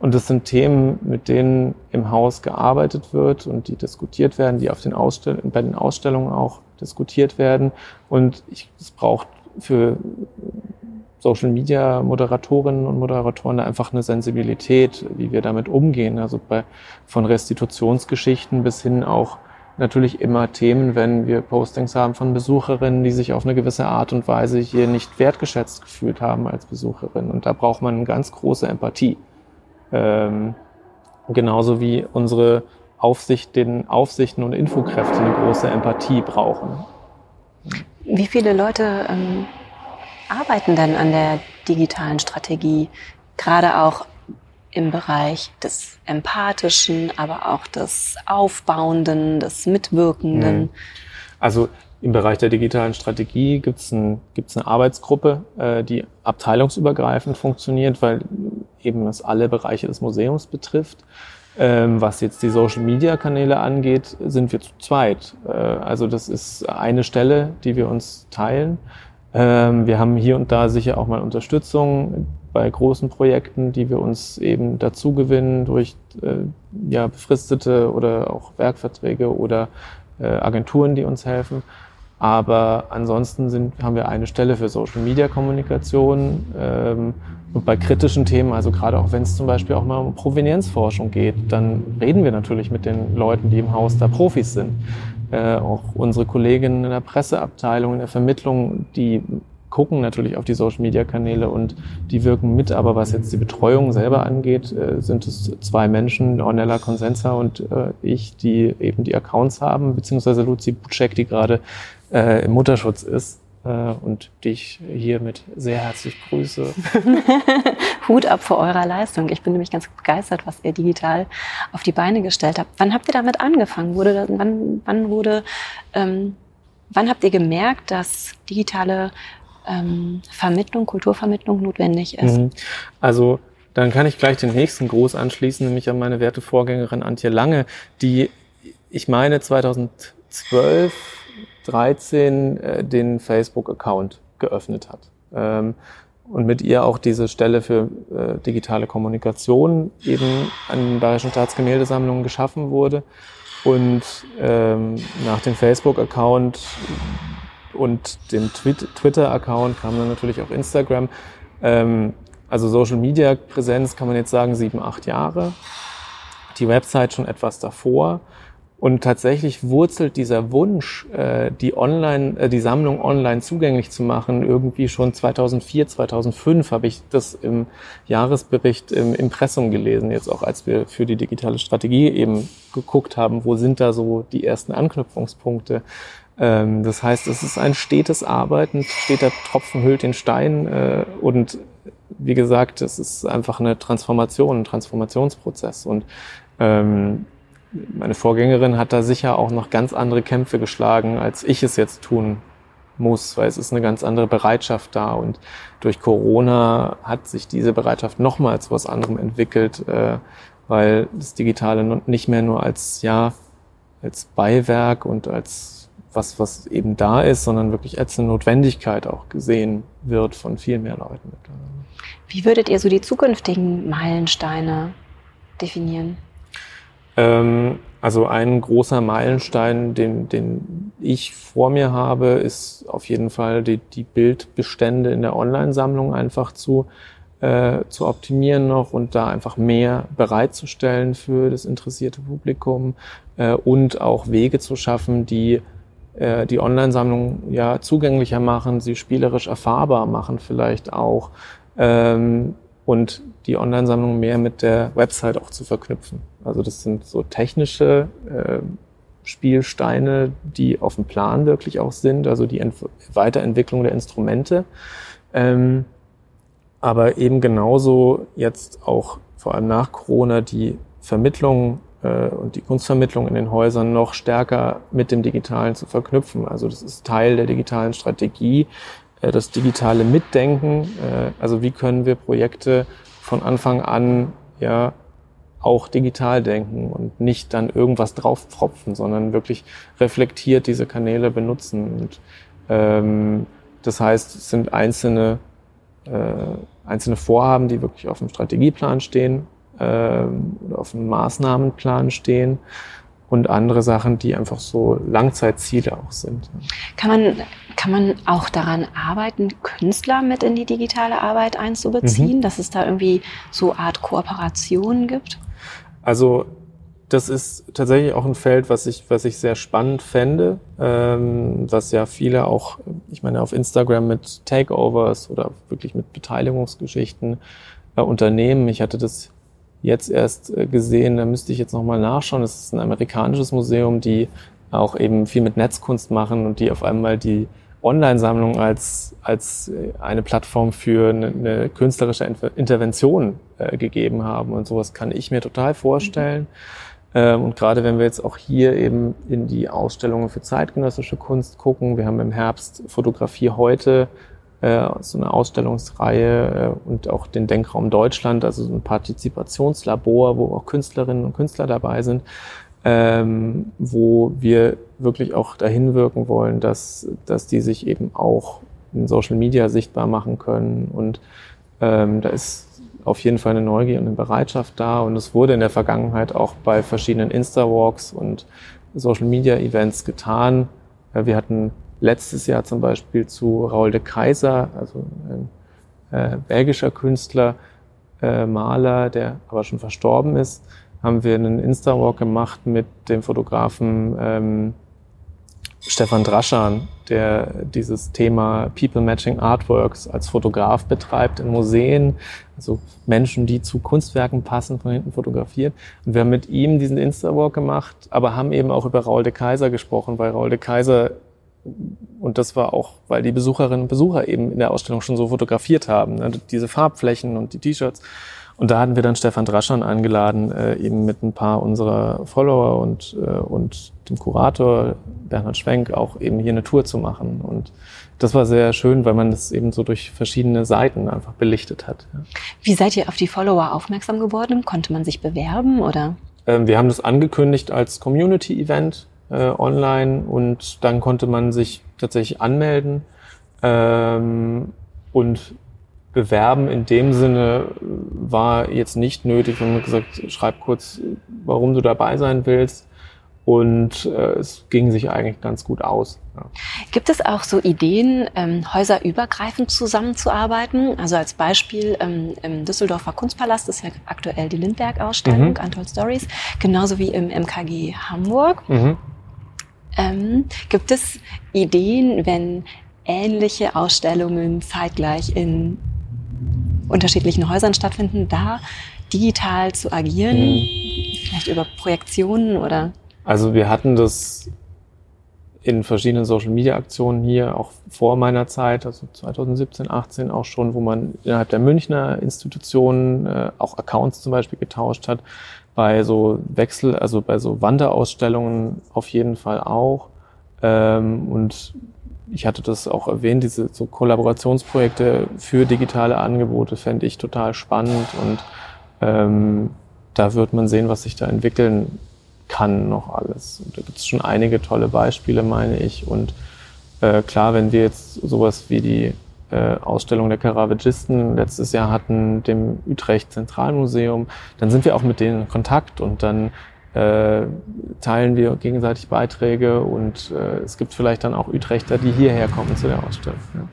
C: Und das sind Themen, mit denen im Haus gearbeitet wird und die diskutiert werden, die auf den Ausstell bei den Ausstellungen auch diskutiert werden. Und es braucht für Social Media Moderatorinnen und Moderatoren einfach eine Sensibilität, wie wir damit umgehen. Also bei, von Restitutionsgeschichten bis hin auch natürlich immer Themen, wenn wir Postings haben von Besucherinnen, die sich auf eine gewisse Art und Weise hier nicht wertgeschätzt gefühlt haben als Besucherin. Und da braucht man eine ganz große Empathie. Ähm, genauso wie unsere Aufsicht, den Aufsichten und Infokräfte eine große Empathie brauchen.
B: Wie viele Leute ähm, arbeiten denn an der digitalen Strategie? Gerade auch im Bereich des Empathischen, aber auch des Aufbauenden, des Mitwirkenden? Mhm.
C: Also im Bereich der digitalen Strategie gibt es ein, gibt's eine Arbeitsgruppe, äh, die abteilungsübergreifend funktioniert, weil eben es alle Bereiche des Museums betrifft. Ähm, was jetzt die Social-Media-Kanäle angeht, sind wir zu zweit. Äh, also das ist eine Stelle, die wir uns teilen. Ähm, wir haben hier und da sicher auch mal Unterstützung bei großen Projekten, die wir uns eben dazu gewinnen durch äh, ja, befristete oder auch Werkverträge oder äh, Agenturen, die uns helfen. Aber ansonsten sind, haben wir eine Stelle für Social Media Kommunikation ähm, und bei kritischen Themen, also gerade auch wenn es zum Beispiel auch mal um Provenienzforschung geht, dann reden wir natürlich mit den Leuten, die im Haus da Profis sind. Äh, auch unsere Kolleginnen in der Presseabteilung, in der Vermittlung, die gucken natürlich auf die Social-Media-Kanäle und die wirken mit. Aber was jetzt die Betreuung selber angeht, äh, sind es zwei Menschen, Ornella Consenza und äh, ich, die eben die Accounts haben, beziehungsweise Luzi Butschek, die gerade äh, im Mutterschutz ist äh, und dich hiermit sehr herzlich grüße. [laughs]
B: Hut ab vor eurer Leistung. Ich bin nämlich ganz begeistert, was ihr digital auf die Beine gestellt habt. Wann habt ihr damit angefangen? Wurde, wann, wann wurde, ähm, wann habt ihr gemerkt, dass digitale ähm, Vermittlung, Kulturvermittlung notwendig ist? Mhm.
C: Also dann kann ich gleich den nächsten Gruß anschließen, nämlich an meine werte Vorgängerin Antje Lange, die ich meine 2012 13 äh, den Facebook-Account geöffnet hat. Ähm, und mit ihr auch diese Stelle für äh, digitale Kommunikation eben an den Bayerischen Staatsgemäldesammlungen geschaffen wurde. Und ähm, nach dem Facebook-Account und dem Twitter-Account kam dann natürlich auch Instagram. Ähm, also Social-Media-Präsenz kann man jetzt sagen sieben, acht Jahre. Die Website schon etwas davor. Und tatsächlich wurzelt dieser Wunsch, äh, die online, äh, die Sammlung online zugänglich zu machen, irgendwie schon 2004, 2005 habe ich das im Jahresbericht im Impressum gelesen, jetzt auch als wir für die digitale Strategie eben geguckt haben, wo sind da so die ersten Anknüpfungspunkte. Ähm, das heißt, es ist ein stetes Arbeiten, steter Tropfen hüllt den Stein äh, und wie gesagt, es ist einfach eine Transformation, ein Transformationsprozess und ähm, meine Vorgängerin hat da sicher auch noch ganz andere Kämpfe geschlagen, als ich es jetzt tun muss, weil es ist eine ganz andere Bereitschaft da und durch Corona hat sich diese Bereitschaft nochmals was anderem entwickelt, äh, weil das Digitale nicht mehr nur als ja als Beiwerk und als was was eben da ist, sondern wirklich als eine Notwendigkeit auch gesehen wird von viel mehr Leuten.
B: Wie würdet ihr so die zukünftigen Meilensteine definieren?
C: Ähm, also ein großer Meilenstein, den, den ich vor mir habe, ist auf jeden Fall die, die Bildbestände in der Online-Sammlung einfach zu, äh, zu optimieren noch und da einfach mehr bereitzustellen für das interessierte Publikum äh, und auch Wege zu schaffen, die äh, die Online-Sammlung ja zugänglicher machen, sie spielerisch erfahrbar machen vielleicht auch. Ähm, und die Online-Sammlung mehr mit der Website auch zu verknüpfen. Also das sind so technische äh, Spielsteine, die auf dem Plan wirklich auch sind, also die Ent Weiterentwicklung der Instrumente. Ähm, aber eben genauso jetzt auch vor allem nach Corona die Vermittlung äh, und die Kunstvermittlung in den Häusern noch stärker mit dem Digitalen zu verknüpfen. Also das ist Teil der digitalen Strategie, das digitale Mitdenken. Äh, also wie können wir Projekte von Anfang an ja auch digital denken und nicht dann irgendwas draufpfropfen, sondern wirklich reflektiert diese Kanäle benutzen. Und ähm, das heißt, es sind einzelne, äh, einzelne Vorhaben, die wirklich auf dem Strategieplan stehen äh, oder auf dem Maßnahmenplan stehen und andere Sachen, die einfach so Langzeitziele auch sind.
B: Kann man, kann man auch daran arbeiten, Künstler mit in die digitale Arbeit einzubeziehen, mhm. dass es da irgendwie so Art Kooperationen gibt?
C: Also das ist tatsächlich auch ein Feld, was ich, was ich sehr spannend fände, ähm, was ja viele auch, ich meine, auf Instagram mit Takeovers oder wirklich mit Beteiligungsgeschichten äh, unternehmen. Ich hatte das jetzt erst äh, gesehen, da müsste ich jetzt nochmal nachschauen. Das ist ein amerikanisches Museum, die auch eben viel mit Netzkunst machen und die auf einmal die Online-Sammlung als, als eine Plattform für eine, eine künstlerische Intervention äh, gegeben haben. Und sowas kann ich mir total vorstellen. Mhm. Ähm, und gerade wenn wir jetzt auch hier eben in die Ausstellungen für zeitgenössische Kunst gucken, wir haben im Herbst Fotografie heute äh, so eine Ausstellungsreihe äh, und auch den Denkraum Deutschland, also so ein Partizipationslabor, wo auch Künstlerinnen und Künstler dabei sind, ähm, wo wir wirklich auch dahin wirken wollen, dass, dass die sich eben auch in Social Media sichtbar machen können. Und ähm, da ist auf jeden Fall eine Neugier und eine Bereitschaft da. Und es wurde in der Vergangenheit auch bei verschiedenen Insta-Walks und Social Media Events getan. Wir hatten letztes Jahr zum Beispiel zu Raul de Kaiser, also ein äh, belgischer Künstler, äh, Maler, der aber schon verstorben ist, haben wir einen Insta-Walk gemacht mit dem Fotografen ähm, Stefan Draschan, der dieses Thema People Matching Artworks als Fotograf betreibt in Museen, also Menschen, die zu Kunstwerken passen, von hinten fotografiert. Und wir haben mit ihm diesen Insta-Walk gemacht, aber haben eben auch über Raul de Kaiser gesprochen, weil Raul de Kaiser und das war auch, weil die Besucherinnen und Besucher eben in der Ausstellung schon so fotografiert haben, ne? diese Farbflächen und die T-Shirts. Und da hatten wir dann Stefan Draschan eingeladen, äh, eben mit ein paar unserer Follower und, äh, und dem Kurator Bernhard Schwenk auch eben hier eine Tour zu machen. Und das war sehr schön, weil man das eben so durch verschiedene Seiten einfach belichtet hat. Ja.
B: Wie seid ihr auf die Follower aufmerksam geworden? Konnte man sich bewerben oder?
C: Ähm, wir haben das angekündigt als Community-Event äh, online und dann konnte man sich tatsächlich anmelden. Ähm, und bewerben in dem Sinne war jetzt nicht nötig. Wir haben gesagt, schreib kurz, warum du dabei sein willst. Und äh, es ging sich eigentlich ganz gut aus. Ja.
B: Gibt es auch so Ideen, ähm, häuserübergreifend zusammenzuarbeiten? Also als Beispiel ähm, im Düsseldorfer Kunstpalast ist ja aktuell die Lindbergh-Ausstellung, mhm. Untold Stories, genauso wie im MKG Hamburg. Mhm. Ähm, gibt es Ideen, wenn ähnliche Ausstellungen zeitgleich in unterschiedlichen Häusern stattfinden, da digital zu agieren, mhm. vielleicht über Projektionen oder?
C: Also wir hatten das in verschiedenen Social-Media-Aktionen hier, auch vor meiner Zeit, also 2017, 18 auch schon, wo man innerhalb der Münchner Institutionen äh, auch Accounts zum Beispiel getauscht hat. Bei so Wechsel, also bei so Wanderausstellungen auf jeden Fall auch. Ähm, und ich hatte das auch erwähnt, diese so Kollaborationsprojekte für digitale Angebote fände ich total spannend und ähm, da wird man sehen, was sich da entwickeln kann noch alles. Und da gibt es schon einige tolle Beispiele, meine ich. Und äh, klar, wenn wir jetzt sowas wie die äh, Ausstellung der Caravagisten letztes Jahr hatten, dem Utrecht Zentralmuseum, dann sind wir auch mit denen in Kontakt und dann äh, teilen wir gegenseitig Beiträge und äh, es gibt vielleicht dann auch Utrechter, die hierher kommen zu der Ausstellung. Ja.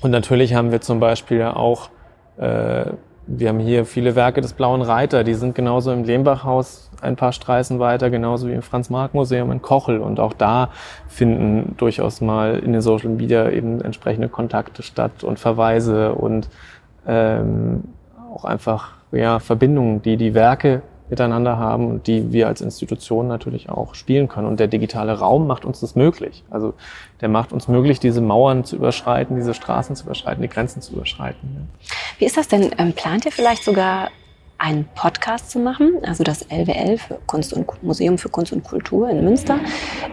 C: Und natürlich haben wir zum Beispiel auch, äh, wir haben hier viele Werke des Blauen Reiter, die sind genauso im Lehmbachhaus ein paar Straßen weiter, genauso wie im Franz-Marc-Museum in Kochel. Und auch da finden durchaus mal in den Social Media eben entsprechende Kontakte statt und Verweise und ähm, auch einfach ja, Verbindungen, die die Werke miteinander haben und die wir als Institution natürlich auch spielen können. Und der digitale Raum macht uns das möglich. Also der macht uns möglich, diese Mauern zu überschreiten, diese Straßen zu überschreiten, die Grenzen zu überschreiten.
B: Wie ist das denn? Ähm, plant ihr vielleicht sogar einen Podcast zu machen, also das LWL für Kunst und Museum für Kunst und Kultur in Münster.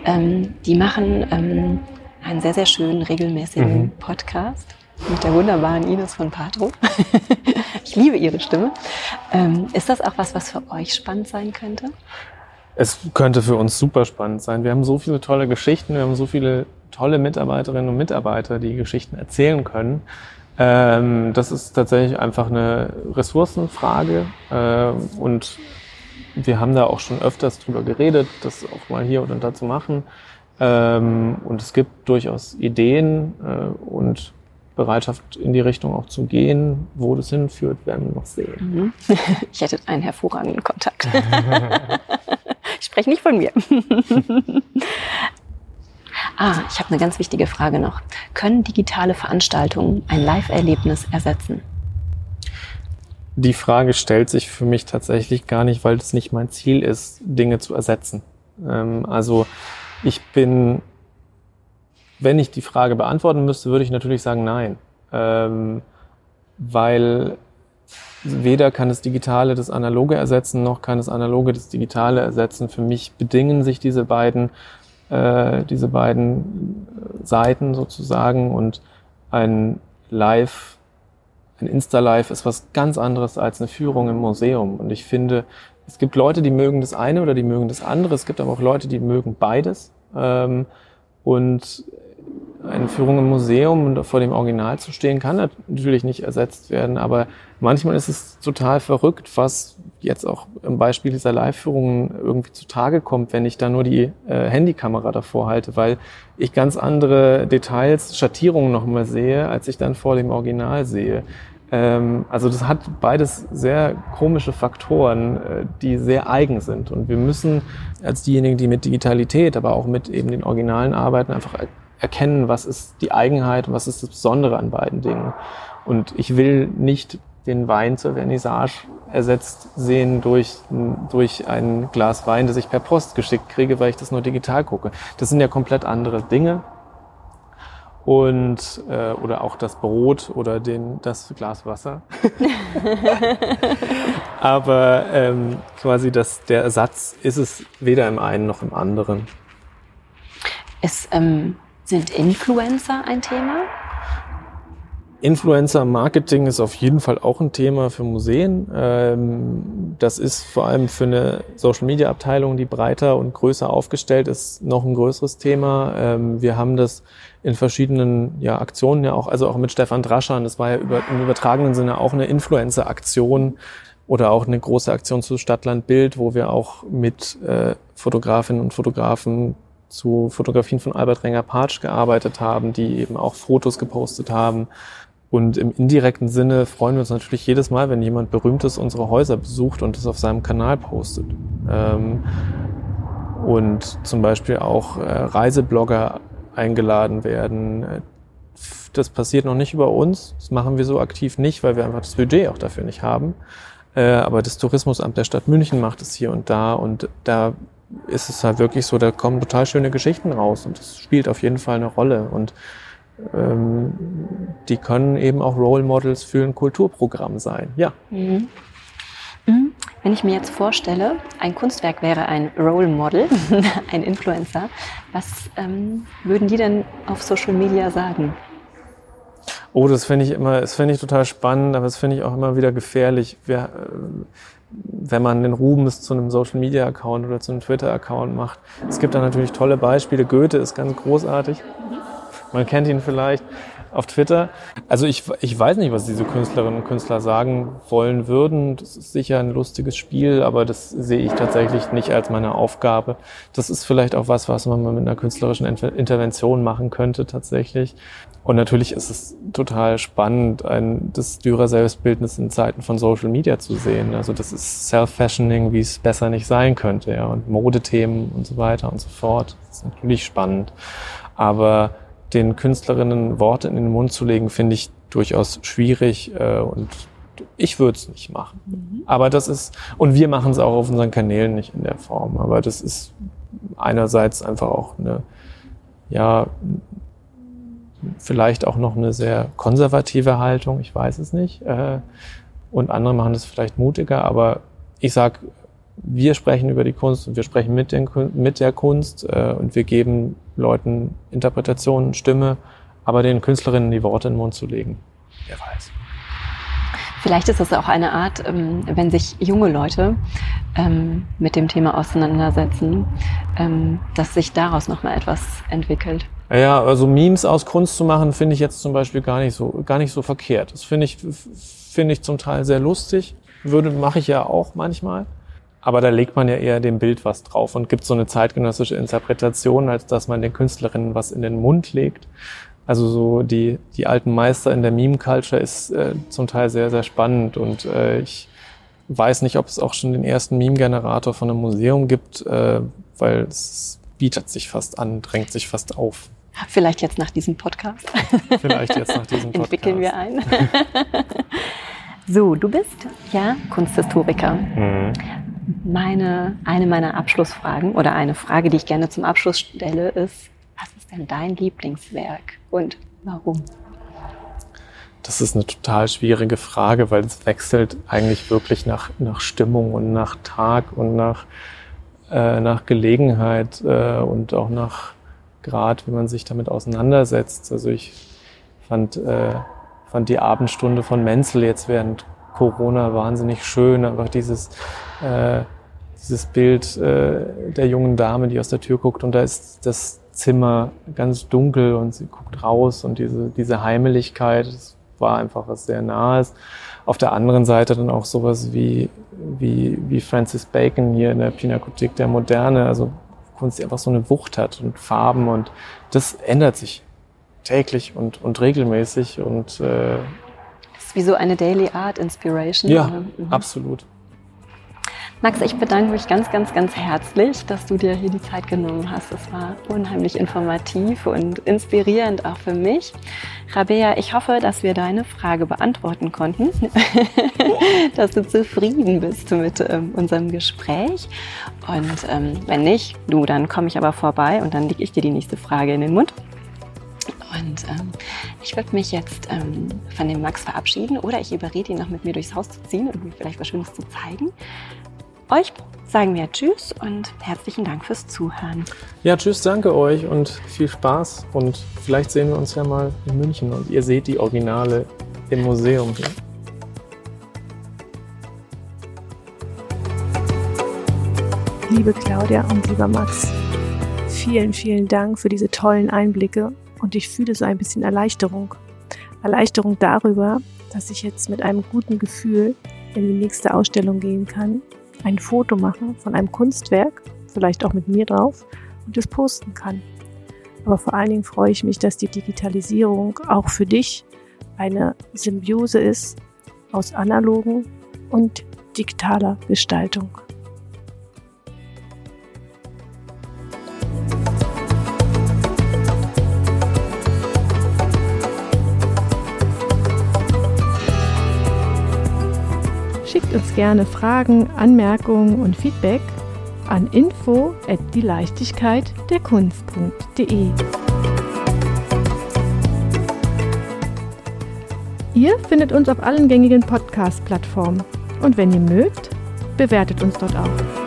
B: Ähm, die machen ähm, einen sehr, sehr schönen, regelmäßigen mhm. Podcast mit der wunderbaren Ines von Patro. [laughs] ich liebe ihre Stimme. Ähm, ist das auch was, was für euch spannend sein könnte?
C: Es könnte für uns super spannend sein. Wir haben so viele tolle Geschichten, wir haben so viele tolle Mitarbeiterinnen und Mitarbeiter, die Geschichten erzählen können. Ähm, das ist tatsächlich einfach eine Ressourcenfrage äh, und wir haben da auch schon öfters drüber geredet, das auch mal hier oder da zu machen. Ähm, und es gibt durchaus Ideen äh, und Bereitschaft in die Richtung auch zu gehen. Wo das hinführt, werden wir noch sehen. Mhm. [laughs]
B: Ich hätte einen hervorragenden Kontakt. [laughs] ich spreche nicht von mir. [laughs] ah, ich habe eine ganz wichtige Frage noch. Können digitale Veranstaltungen ein Live-Erlebnis ersetzen?
C: Die Frage stellt sich für mich tatsächlich gar nicht, weil es nicht mein Ziel ist, Dinge zu ersetzen. Ähm, also ich bin wenn ich die Frage beantworten müsste, würde ich natürlich sagen nein. Ähm, weil weder kann das Digitale das Analoge ersetzen, noch kann das Analoge das Digitale ersetzen. Für mich bedingen sich diese beiden, äh, diese beiden Seiten sozusagen und ein Live, ein Insta-Live ist was ganz anderes als eine Führung im Museum. Und ich finde, es gibt Leute, die mögen das eine oder die mögen das andere. Es gibt aber auch Leute, die mögen beides. Ähm, und eine Führung im Museum und vor dem Original zu stehen, kann natürlich nicht ersetzt werden, aber manchmal ist es total verrückt, was jetzt auch im Beispiel dieser Live-Führungen irgendwie zutage kommt, wenn ich da nur die äh, Handykamera davor halte, weil ich ganz andere Details, Schattierungen nochmal sehe, als ich dann vor dem Original sehe. Ähm, also das hat beides sehr komische Faktoren, äh, die sehr eigen sind und wir müssen als diejenigen, die mit Digitalität, aber auch mit eben den Originalen arbeiten, einfach erkennen, was ist die Eigenheit und was ist das Besondere an beiden Dingen. Und ich will nicht den Wein zur Vernissage ersetzt sehen durch, durch ein Glas Wein, das ich per Post geschickt kriege, weil ich das nur digital gucke. Das sind ja komplett andere Dinge. Und äh, oder auch das Brot oder den, das Glas Wasser. [laughs] Aber ähm, quasi das, der Ersatz ist es weder im einen noch im anderen.
B: Ist ähm, sind Influencer ein Thema?
C: Influencer-Marketing ist auf jeden Fall auch ein Thema für Museen. Ähm, das ist vor allem für eine Social-Media-Abteilung, die breiter und größer aufgestellt ist, noch ein größeres Thema. Ähm, wir haben das in verschiedenen ja, Aktionen ja auch, also auch mit Stefan Draschan, das war ja über, im übertragenen Sinne auch eine Influencer-Aktion oder auch eine große Aktion zu Stadtland Bild, wo wir auch mit äh, Fotografinnen und Fotografen zu Fotografien von Albert Renger-Patsch gearbeitet haben, die eben auch Fotos gepostet haben. Und im indirekten Sinne freuen wir uns natürlich jedes Mal, wenn jemand Berühmtes unsere Häuser besucht und es auf seinem Kanal postet. Ähm, und zum Beispiel auch äh, Reiseblogger eingeladen werden. Das passiert noch nicht über uns. Das machen wir so aktiv nicht, weil wir einfach das Budget auch dafür nicht haben. Äh, aber das Tourismusamt der Stadt München macht es hier und da und da ist es halt wirklich so, da kommen total schöne Geschichten raus und das spielt auf jeden Fall eine Rolle. Und ähm, die können eben auch Role Models für ein Kulturprogramm sein. Ja. Mhm.
B: mhm. Wenn ich mir jetzt vorstelle, ein Kunstwerk wäre ein Role Model, [laughs] ein Influencer, was ähm, würden die denn auf Social Media sagen?
C: Oh, das finde ich immer, das finde ich total spannend, aber das finde ich auch immer wieder gefährlich. Wir, äh, wenn man den Rubens zu einem Social Media Account oder zu einem Twitter Account macht. Es gibt da natürlich tolle Beispiele. Goethe ist ganz großartig. Man kennt ihn vielleicht auf Twitter. Also ich, ich weiß nicht, was diese Künstlerinnen und Künstler sagen wollen würden. Das ist sicher ein lustiges Spiel, aber das sehe ich tatsächlich nicht als meine Aufgabe. Das ist vielleicht auch was, was man mit einer künstlerischen Intervention machen könnte tatsächlich. Und natürlich ist es total spannend, ein, das Dürer-Selbstbildnis in Zeiten von Social Media zu sehen. Also das ist Self-Fashioning, wie es besser nicht sein könnte. Ja. Und Modethemen und so weiter und so fort. Das ist natürlich spannend. Aber den Künstlerinnen Worte in den Mund zu legen, finde ich durchaus schwierig äh, und ich würde es nicht machen. Mhm. Aber das ist, und wir machen es auch auf unseren Kanälen nicht in der Form, aber das ist einerseits einfach auch eine, ja, vielleicht auch noch eine sehr konservative Haltung, ich weiß es nicht. Äh, und andere machen das vielleicht mutiger, aber ich sag, wir sprechen über die Kunst und wir sprechen mit, den, mit der Kunst äh, und wir geben Leuten Interpretationen, Stimme, aber den Künstlerinnen die Worte in den Mund zu legen. Wer weiß.
B: Vielleicht ist es auch eine Art, ähm, wenn sich junge Leute ähm, mit dem Thema auseinandersetzen, ähm, dass sich daraus nochmal etwas entwickelt.
C: Ja, also Memes aus Kunst zu machen, finde ich jetzt zum Beispiel gar nicht so, gar nicht so verkehrt. Das finde ich, finde ich zum Teil sehr lustig. Würde, mache ich ja auch manchmal. Aber da legt man ja eher dem Bild was drauf und gibt so eine zeitgenössische Interpretation, als dass man den Künstlerinnen was in den Mund legt. Also so die, die alten Meister in der Meme-Culture ist äh, zum Teil sehr, sehr spannend und äh, ich weiß nicht, ob es auch schon den ersten Meme-Generator von einem Museum gibt, äh, weil es bietet sich fast an, drängt sich fast auf.
B: Vielleicht jetzt nach diesem Podcast.
C: Vielleicht jetzt nach diesem Podcast. [laughs]
B: Entwickeln wir ein. [laughs] so, du bist ja Kunsthistoriker. Mhm. Meine, eine meiner Abschlussfragen oder eine Frage, die ich gerne zum Abschluss stelle, ist, Was ist denn dein Lieblingswerk und warum?
C: Das ist eine total schwierige Frage, weil es wechselt eigentlich wirklich nach, nach Stimmung und nach Tag und nach, äh, nach Gelegenheit äh, und auch nach Grad, wie man sich damit auseinandersetzt. Also ich fand, äh, fand die Abendstunde von Menzel jetzt während Corona wahnsinnig schön. Einfach dieses, äh, dieses Bild äh, der jungen Dame, die aus der Tür guckt und da ist das Zimmer ganz dunkel und sie guckt raus und diese, diese Heimeligkeit, das war einfach was sehr Nahes. Auf der anderen Seite dann auch sowas wie, wie, wie Francis Bacon hier in der Pinakothek der Moderne, also Kunst, die einfach so eine Wucht hat und Farben und das ändert sich täglich und, und regelmäßig und äh,
B: wie so eine Daily Art Inspiration.
C: Ja, mhm. absolut.
B: Max, ich bedanke mich ganz, ganz, ganz herzlich, dass du dir hier die Zeit genommen hast. Es war unheimlich informativ und inspirierend auch für mich. Rabea, ich hoffe, dass wir deine Frage beantworten konnten, [laughs] dass du zufrieden bist mit ähm, unserem Gespräch. Und ähm, wenn nicht, du, dann komme ich aber vorbei und dann lege ich dir die nächste Frage in den Mund. Und ähm, ich würde mich jetzt ähm, von dem Max verabschieden oder ich überrede ihn noch mit mir durchs Haus zu ziehen und mir vielleicht was Schönes zu zeigen. Euch sagen wir Tschüss und herzlichen Dank fürs Zuhören.
C: Ja, Tschüss, danke euch und viel Spaß. Und vielleicht sehen wir uns ja mal in München und ihr seht die Originale im Museum hier.
A: Liebe Claudia und lieber Max, vielen, vielen Dank für diese tollen Einblicke und ich fühle so ein bisschen Erleichterung. Erleichterung darüber, dass ich jetzt mit einem guten Gefühl in die nächste Ausstellung gehen kann ein Foto mache von einem Kunstwerk, vielleicht auch mit mir drauf, und es posten kann. Aber vor allen Dingen freue ich mich, dass die Digitalisierung auch für dich eine Symbiose ist aus analogen und digitaler Gestaltung. Schickt uns gerne Fragen, Anmerkungen und Feedback an info at die Leichtigkeit der Kunst.de. Ihr findet uns auf allen gängigen Podcast-Plattformen und wenn ihr mögt, bewertet uns dort auch.